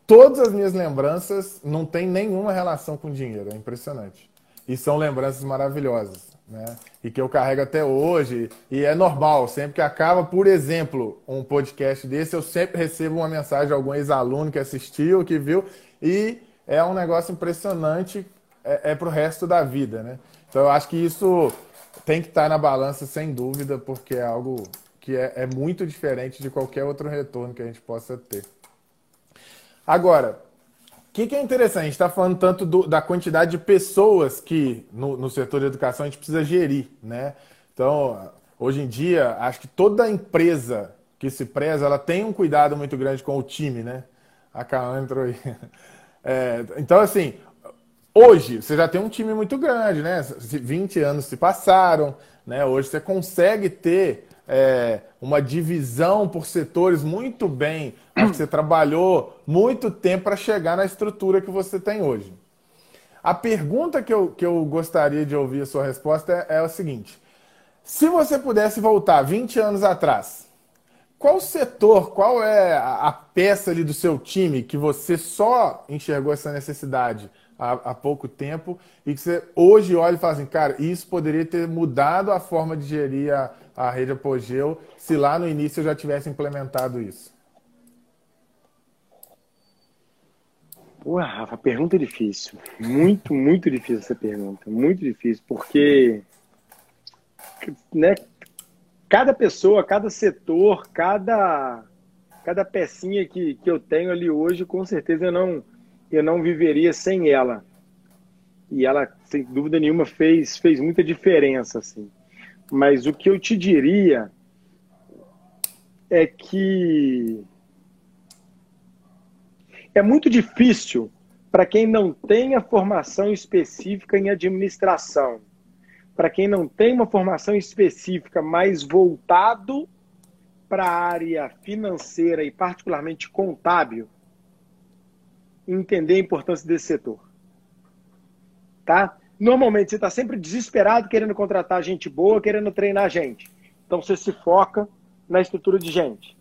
todas as minhas lembranças não têm nenhuma relação com dinheiro. É impressionante. E são lembranças maravilhosas, né? E que eu carrego até hoje. E é normal, sempre que acaba, por exemplo, um podcast desse, eu sempre recebo uma mensagem de algum ex-aluno que assistiu, que viu. E é um negócio impressionante, é, é para o resto da vida, né? Então eu acho que isso tem que estar na balança, sem dúvida, porque é algo que é, é muito diferente de qualquer outro retorno que a gente possa ter. Agora, o que, que, é interessante? A gente está falando tanto do, da quantidade de pessoas que no, no, setor de educação a gente precisa gerir, né? Então, hoje em dia, acho que toda empresa que se preza, ela tem um cuidado muito grande com o time, né? A Kaan aí. É, então, assim, hoje você já tem um time muito grande, né? 20 anos se passaram, né? Hoje você consegue ter é, uma divisão por setores muito bem. Acho que você trabalhou muito tempo para chegar na estrutura que você tem hoje. A pergunta que eu, que eu gostaria de ouvir a sua resposta é, é o seguinte: se você pudesse voltar 20 anos atrás, qual setor, qual é a, a peça ali do seu time que você só enxergou essa necessidade há, há, pouco tempo e que você hoje olha e fala assim, cara, isso poderia ter mudado a forma de gerir a, a rede Apogeu se lá no início eu já tivesse implementado isso? Pô, Rafa, pergunta difícil. Muito, muito difícil essa pergunta. Muito difícil, porque né, cada pessoa, cada setor, cada, cada pecinha que, que eu tenho ali hoje, com certeza eu não, eu não viveria sem ela. E ela, sem dúvida nenhuma, fez, fez muita diferença. Assim. Mas o que eu te diria é que é muito difícil para quem não tem a formação específica em administração, para quem não tem uma formação específica mais voltado para a área financeira e particularmente contábil, entender a importância desse setor. Tá? Normalmente você está sempre desesperado querendo contratar gente boa, querendo treinar gente. Então você se foca na estrutura de gente.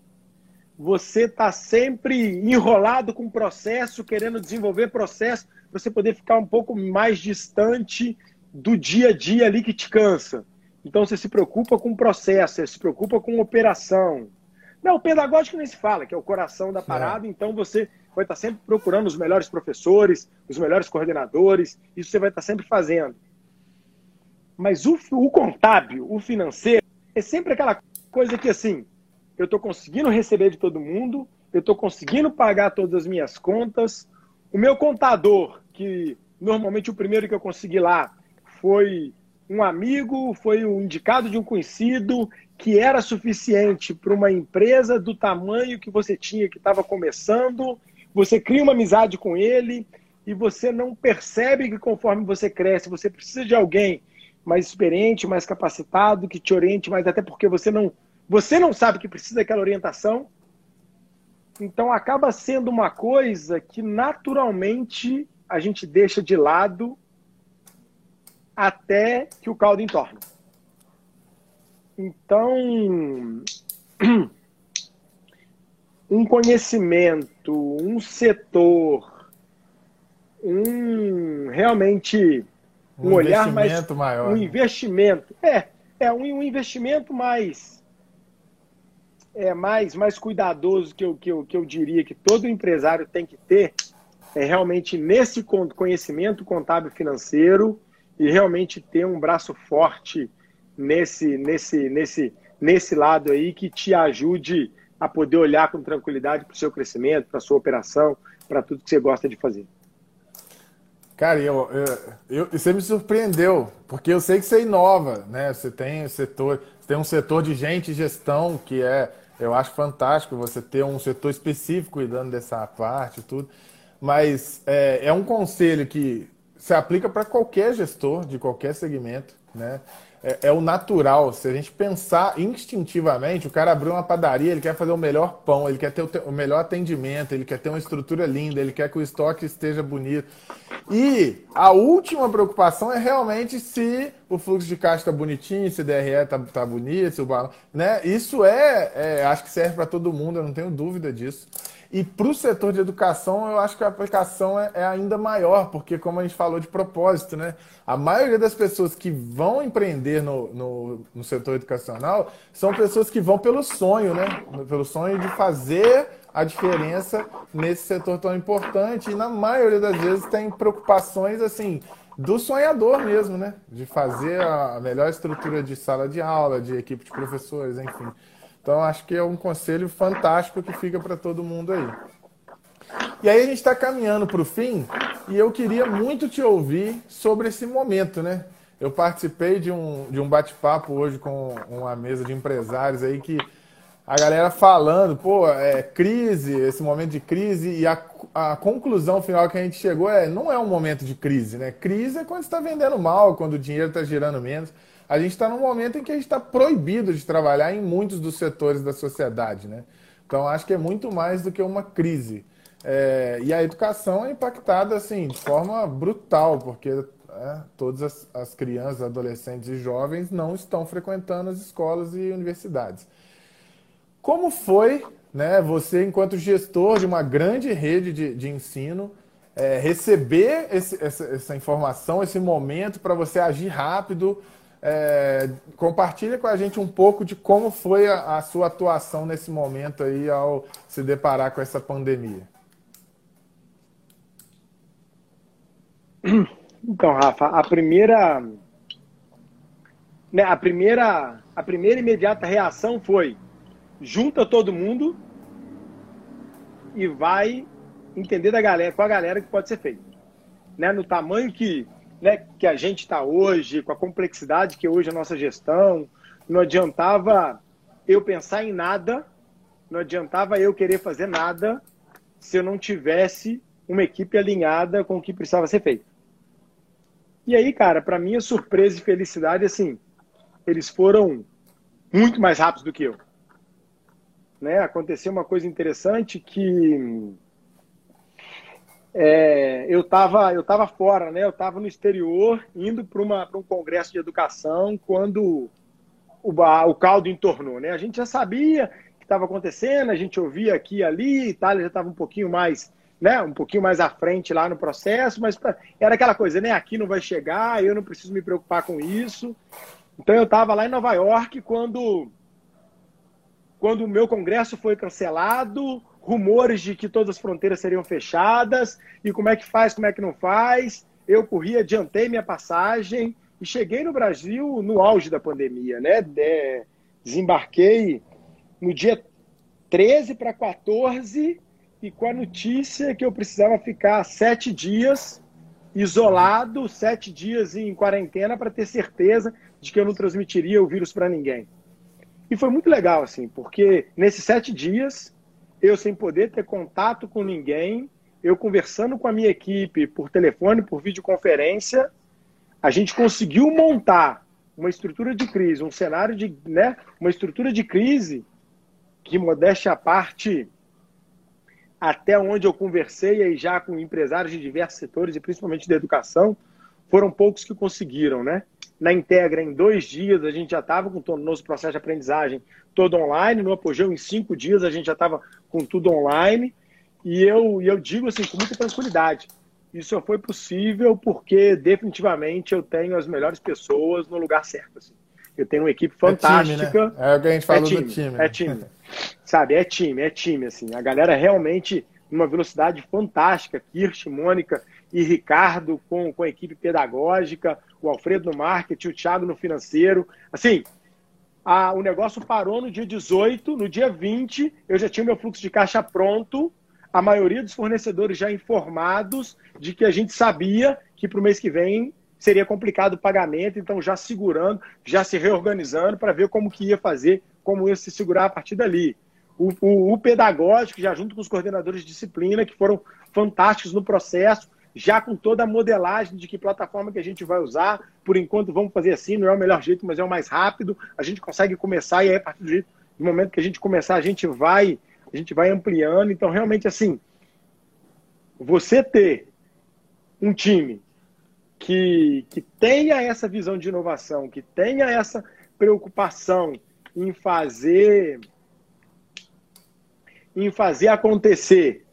Você está sempre enrolado com o processo, querendo desenvolver processo, para você poder ficar um pouco mais distante do dia a dia ali que te cansa. Então você se preocupa com o processo, você se preocupa com operação. Não, o pedagógico nem se fala, que é o coração da parada, é. então você vai estar sempre procurando os melhores professores, os melhores coordenadores, isso você vai estar sempre fazendo. Mas o, o contábil, o financeiro, é sempre aquela coisa que assim, eu estou conseguindo receber de todo mundo, eu estou conseguindo pagar todas as minhas contas. O meu contador, que normalmente o primeiro que eu consegui lá foi um amigo, foi um indicado de um conhecido, que era suficiente para uma empresa do tamanho que você tinha, que estava começando. Você cria uma amizade com ele e você não percebe que conforme você cresce, você precisa de alguém mais experiente, mais capacitado, que te oriente, mas até porque você não, você não sabe que precisa daquela orientação. Então acaba sendo uma coisa que naturalmente a gente deixa de lado até que o caldo entorne. Então, um conhecimento, um setor, um realmente um, um olhar mais maior, um investimento. É é um, um, investimento mais é mais mais cuidadoso que eu, que eu que eu diria que todo empresário tem que ter é realmente nesse conhecimento contábil financeiro e realmente ter um braço forte nesse nesse nesse nesse lado aí que te ajude a poder olhar com tranquilidade para o seu crescimento, para a sua operação, para tudo que você gosta de fazer. Cara, eu, eu, eu, você me surpreendeu, porque eu sei que você inova, né? Você tem setor, tem um setor de gente e gestão que é, eu acho fantástico você ter um setor específico cuidando dessa parte e tudo. Mas é, é um conselho que se aplica para qualquer gestor de qualquer segmento, né? É, é, o natural. Se a gente pensar instintivamente, o cara abriu uma padaria, ele quer fazer o melhor pão, ele quer ter o, o melhor atendimento, ele quer ter uma estrutura linda, ele quer que o estoque esteja bonito. E a última preocupação é realmente se o fluxo de caixa está bonitinho, se o DRE está tá bonito, se o balão. Né? Isso é, é acho que serve para todo mundo, eu não tenho dúvida disso. E para o setor de educação, eu acho que a aplicação é, é, ainda maior, porque, como a gente falou de propósito, né? A maioria das pessoas que vão empreender no, no, no setor educacional são pessoas que vão pelo sonho, né? Pelo sonho de fazer a diferença nesse setor tão importante. E na maioria das vezes tem preocupações assim do sonhador mesmo, né? De fazer a melhor estrutura de sala de aula, de equipe de professores, enfim. Então, acho que é um conselho fantástico que fica para todo mundo aí. E aí a gente está caminhando para o fim e eu queria muito te ouvir sobre esse momento, né? Eu participei de um, de um bate-papo hoje com uma mesa de empresários aí que a galera falando, pô, é crise, esse momento de crise, e a, a conclusão final que a gente chegou é não é um momento de crise, né? Crise é quando está vendendo mal, quando o dinheiro está girando menos a gente está num momento em que a gente está proibido de trabalhar em muitos dos setores da sociedade, né? Então acho que é muito mais do que uma crise. É, e a educação é impactada assim de forma brutal, porque é, todas as, as, crianças, adolescentes e jovens não estão frequentando as escolas e universidades. Como foi, né, você enquanto gestor de uma grande rede de, de ensino, é, receber esse, essa, essa informação, esse momento para você agir rápido, é, compartilha com a gente um pouco de como foi a, a, sua atuação nesse momento aí ao se deparar com essa pandemia. Então, Rafa, a primeira, né, a primeira, a primeira imediata reação foi junta todo mundo e vai entender da galera, com a galera que pode ser feito, né? No tamanho que né, que a gente está hoje, com a complexidade que é hoje a nossa gestão, não adiantava eu pensar em nada, não adiantava eu querer fazer nada se eu não tivesse uma equipe alinhada com o que precisava ser feito. E aí, cara, para minha surpresa e felicidade, assim, eles foram muito mais rápidos do que eu. Né? Aconteceu uma coisa interessante que é, eu estava eu tava fora, né? Eu estava no exterior, indo para um congresso de educação, quando o, o caldo entornou, né? A gente já sabia que estava acontecendo, a gente ouvia aqui e ali, Itália já estava um pouquinho mais, né? Um pouquinho mais à frente lá no processo, mas pra, era aquela coisa, né? Aqui não vai chegar, eu não preciso me preocupar com isso. Então eu estava lá em Nova York quando quando o meu congresso foi cancelado, rumores de que todas as fronteiras seriam fechadas, e como é que faz, como é que não faz. Eu corri, adiantei minha passagem, e cheguei no Brasil no auge da pandemia, né? De, desembarquei no dia 13 para 14 e com a notícia que eu precisava ficar sete dias isolado, sete dias em quarentena para ter certeza de que eu não transmitiria o vírus para ninguém. E foi muito legal, assim, porque nesses sete dias, eu sem poder ter contato com ninguém, eu conversando com a minha equipe por telefone, por videoconferência, a gente conseguiu montar uma estrutura de crise, um cenário de, né, uma estrutura de crise que, modéstia à parte, até onde eu conversei aí já com empresários de diversos setores e principalmente da educação, foram poucos que conseguiram, né? Na Integra, em dois dias, a gente já estava com todo o nosso processo de aprendizagem todo online. No Apogeu, em cinco dias, a gente já estava com tudo online. E eu, e eu digo assim, com muita tranquilidade, isso só foi possível porque definitivamente eu tenho as melhores pessoas no lugar certo. Assim. Eu tenho uma equipe fantástica. É, time, né? é o que a gente falou é time, do time. É time. Sabe, é time, é time, assim. A galera realmente numa velocidade fantástica. Kirsch, Mônica e Ricardo com, com a equipe pedagógica, o Alfredo no marketing, o Thiago no financeiro. Assim, a, o negócio parou no dia 18, no dia 20 eu já tinha meu fluxo de caixa pronto, a maioria dos fornecedores já informados de que a gente sabia que para o mês que vem seria complicado o pagamento, então já segurando, já se reorganizando para ver como que ia fazer, como ia se segurar a partir dali. O, o, o, pedagógico, já junto com os coordenadores de disciplina, que foram fantásticos no processo, já com toda a modelagem de que plataforma que a gente vai usar. Por enquanto, vamos fazer assim, não é o melhor jeito, mas é o mais rápido. A gente consegue começar e aí, a partir do, do momento que a gente começar, a gente vai, a gente vai ampliando. Então, realmente, assim, você ter um time que, que tenha essa visão de inovação, que tenha essa preocupação em fazer em fazer acontecer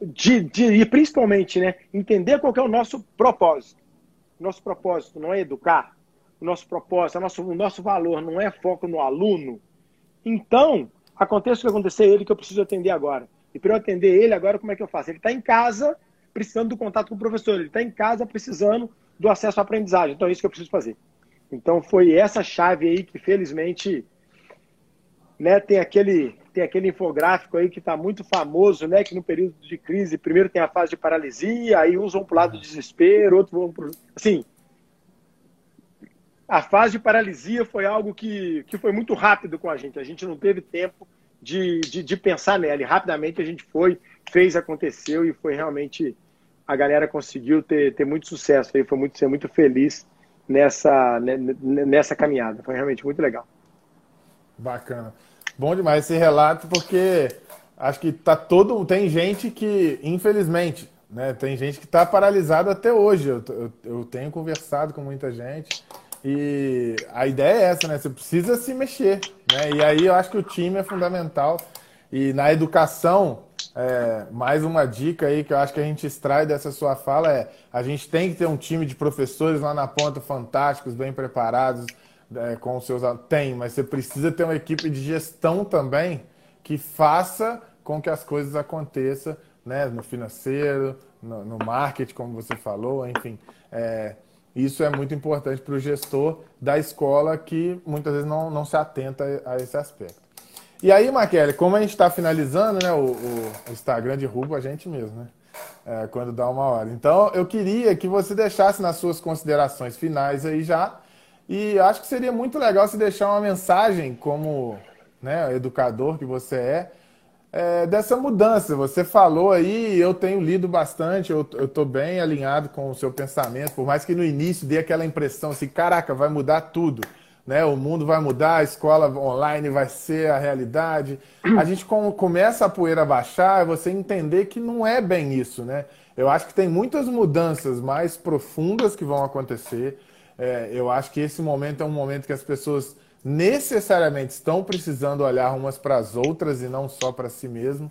de, de, e principalmente né, entender qual é o nosso propósito. Nosso propósito não é educar, o nosso propósito, o nosso, o nosso valor não é foco no aluno. Então, aconteça o que acontecer ele que eu preciso atender agora. E para eu atender ele agora, como é que eu faço? Ele está em casa precisando do contato com o professor, ele está em casa precisando do acesso à aprendizagem. Então é isso que eu preciso fazer. Então foi essa chave aí que felizmente né, tem aquele tem aquele infográfico aí que está muito famoso, né, que no período de crise primeiro tem a fase de paralisia, aí uns vão para o lado do desespero, outros vão para assim a fase de paralisia foi algo que, que foi muito rápido com a gente. A gente não teve tempo de, de, de pensar nela. E rapidamente a gente foi, fez, aconteceu e foi realmente a galera conseguiu ter, ter muito sucesso aí, foi muito ser muito feliz nessa né, nessa caminhada. Foi realmente muito legal. Bacana. Bom demais esse relato porque acho que tá todo tem gente que infelizmente, né, tem gente que está paralisado até hoje. Eu, eu, eu tenho conversado com muita gente e a ideia é essa, né? Você precisa se mexer, né? E aí eu acho que o time é fundamental. E na educação, é, mais uma dica aí que eu acho que a gente extrai dessa sua fala é a gente tem que ter um time de professores lá na ponta fantásticos, bem preparados, é, com os seus tem, mas você precisa ter uma equipe de gestão também que faça com que as coisas aconteçam, né, no financeiro, no, no marketing, como você falou, enfim. É, isso é muito importante para o gestor da escola que muitas vezes não, não se atenta a esse aspecto. E aí, Maquele, como a gente está finalizando, né, o, o, Instagram derruba a gente mesmo, né? É, quando dá uma hora. Então, eu queria que você deixasse nas suas considerações finais aí já. E acho que seria muito legal se deixar uma mensagem como né, educador que você é, é, dessa mudança. Você falou aí, eu tenho lido bastante, eu estou bem alinhado com o seu pensamento, por mais que no início dê aquela impressão assim, caraca, vai mudar tudo né? O mundo vai mudar, a escola online vai ser a realidade. A gente começa a poeira baixar, você entender que não é bem isso, né? Eu acho que tem muitas mudanças mais profundas que vão acontecer. É, eu acho que esse momento é um momento que as pessoas necessariamente estão precisando olhar umas para as outras e não só para si mesmo.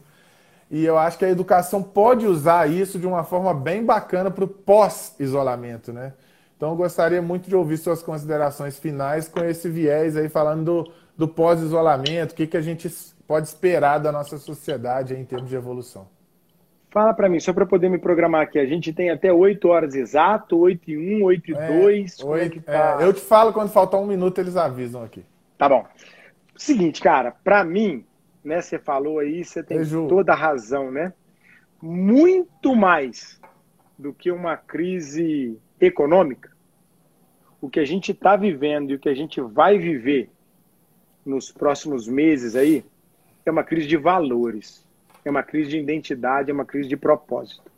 E eu acho que a educação pode usar isso de uma forma bem bacana para o pós-isolamento, né? Então, eu gostaria muito de ouvir suas considerações finais com esse viés aí, falando do, do pós-isolamento, o que, que a gente pode esperar da nossa sociedade em termos de evolução. Fala para mim, só para poder me programar aqui. A gente tem até 8 horas exato, 8 e 1, 8 e é, 2. Como 8, é tá? É, eu te falo quando faltar um minuto, eles avisam aqui. Tá bom. Seguinte, cara, para mim, né, você falou aí, você tem Beijo. toda a razão, né? Muito mais do que uma crise econômica, o que a gente está vivendo e o que a gente vai viver nos próximos meses aí é uma crise de valores é uma crise de identidade, é uma crise de propósito.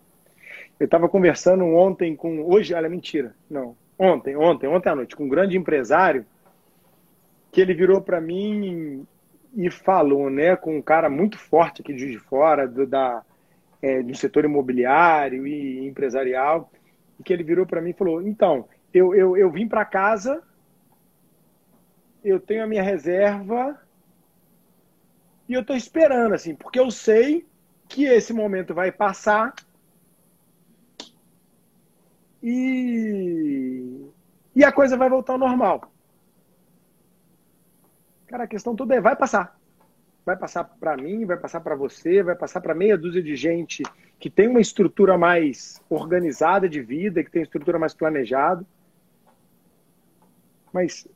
Eu estava conversando ontem com. Hoje, olha, mentira. Não. Ontem, ontem, ontem à noite, com um grande empresário, que ele virou para mim e falou, né, com um cara muito forte aqui de fora, do, da, é, do setor imobiliário e empresarial, e que ele virou para mim e falou: então, eu, eu, eu vim para casa, eu tenho a minha reserva e eu estou esperando, assim, porque eu sei que esse momento vai passar e, e a coisa vai voltar ao normal. Cara, a questão toda é: vai passar. Vai passar para mim, vai passar para você, vai passar para meia dúzia de gente que tem uma estrutura mais organizada de vida, que tem estrutura mais planejada. Mas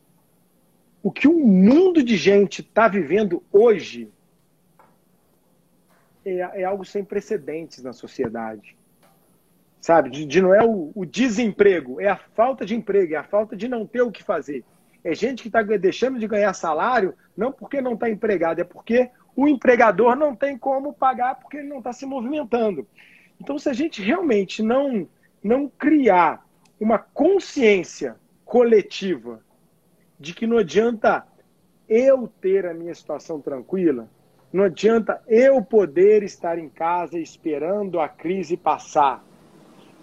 o que um mundo de gente está vivendo hoje é, é algo sem precedentes na sociedade. Sabe? De, de não é o, o, desemprego, é a falta de emprego, é a falta de não ter o que fazer. É gente que está deixando de ganhar salário, não porque não está empregado, é porque o empregador não tem como pagar porque ele não está se movimentando. Então, se a gente realmente não, não criar uma consciência coletiva de que não adianta eu ter a minha situação tranquila, não adianta eu poder estar em casa esperando a crise passar,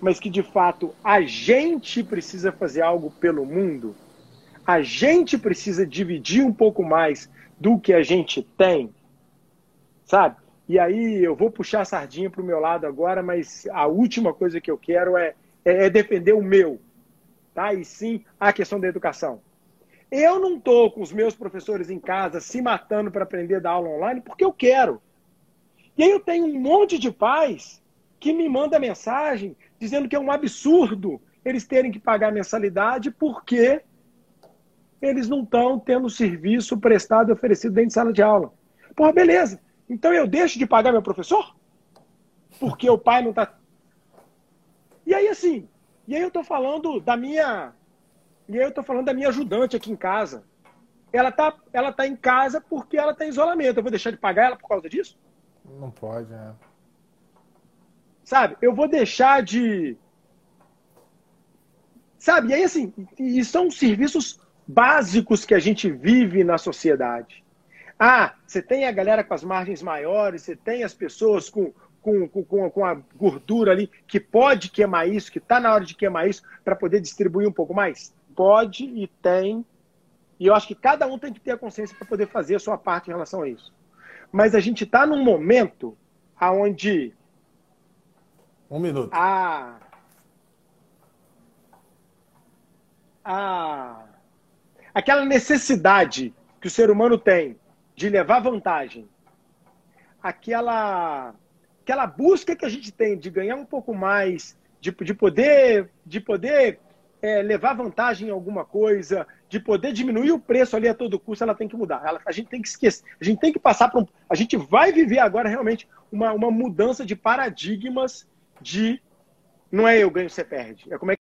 mas que de fato a gente precisa fazer algo pelo mundo. A gente precisa dividir um pouco mais do que a gente tem, sabe? E aí eu vou puxar a sardinha para o meu lado agora, mas a última coisa que eu quero é, é, é defender o meu, tá? E sim a questão da educação. Eu não estou com os meus professores em casa se matando para aprender da aula online porque eu quero. E aí eu tenho um monte de pais que me manda mensagem dizendo que é um absurdo eles terem que pagar mensalidade porque eles não estão tendo serviço prestado e oferecido dentro de sala de aula. Porra, beleza. Então eu deixo de pagar meu professor? Porque o pai não está. E aí, assim, e aí eu estou falando da minha e aí eu estou falando da minha ajudante aqui em casa. Ela tá, ela tá em casa porque ela está em isolamento. Eu vou deixar de pagar ela por causa disso? Não pode, né? Sabe? Eu vou deixar de. Sabe? E aí, assim, e são serviços básicos que a gente vive na sociedade. Ah, você tem a galera com as margens maiores, você tem as pessoas com, com, com, com a gordura ali que pode queimar isso, que está na hora de queimar isso para poder distribuir um pouco mais? Pode e tem, e eu acho que cada um tem que ter a consciência para poder fazer a sua parte em relação a isso. Mas a gente está num momento aonde um minuto. A, a, aquela necessidade que o ser humano tem de levar vantagem, aquela, aquela busca que a gente tem de ganhar um pouco mais, de, de poder, de poder é, levar vantagem em alguma coisa, de poder diminuir o preço ali a todo custo, ela tem que mudar. Ela, a gente tem que esquecer, a gente tem que passar para um. A gente vai viver agora realmente uma, uma mudança de paradigmas de não é eu ganho, você perde. É como é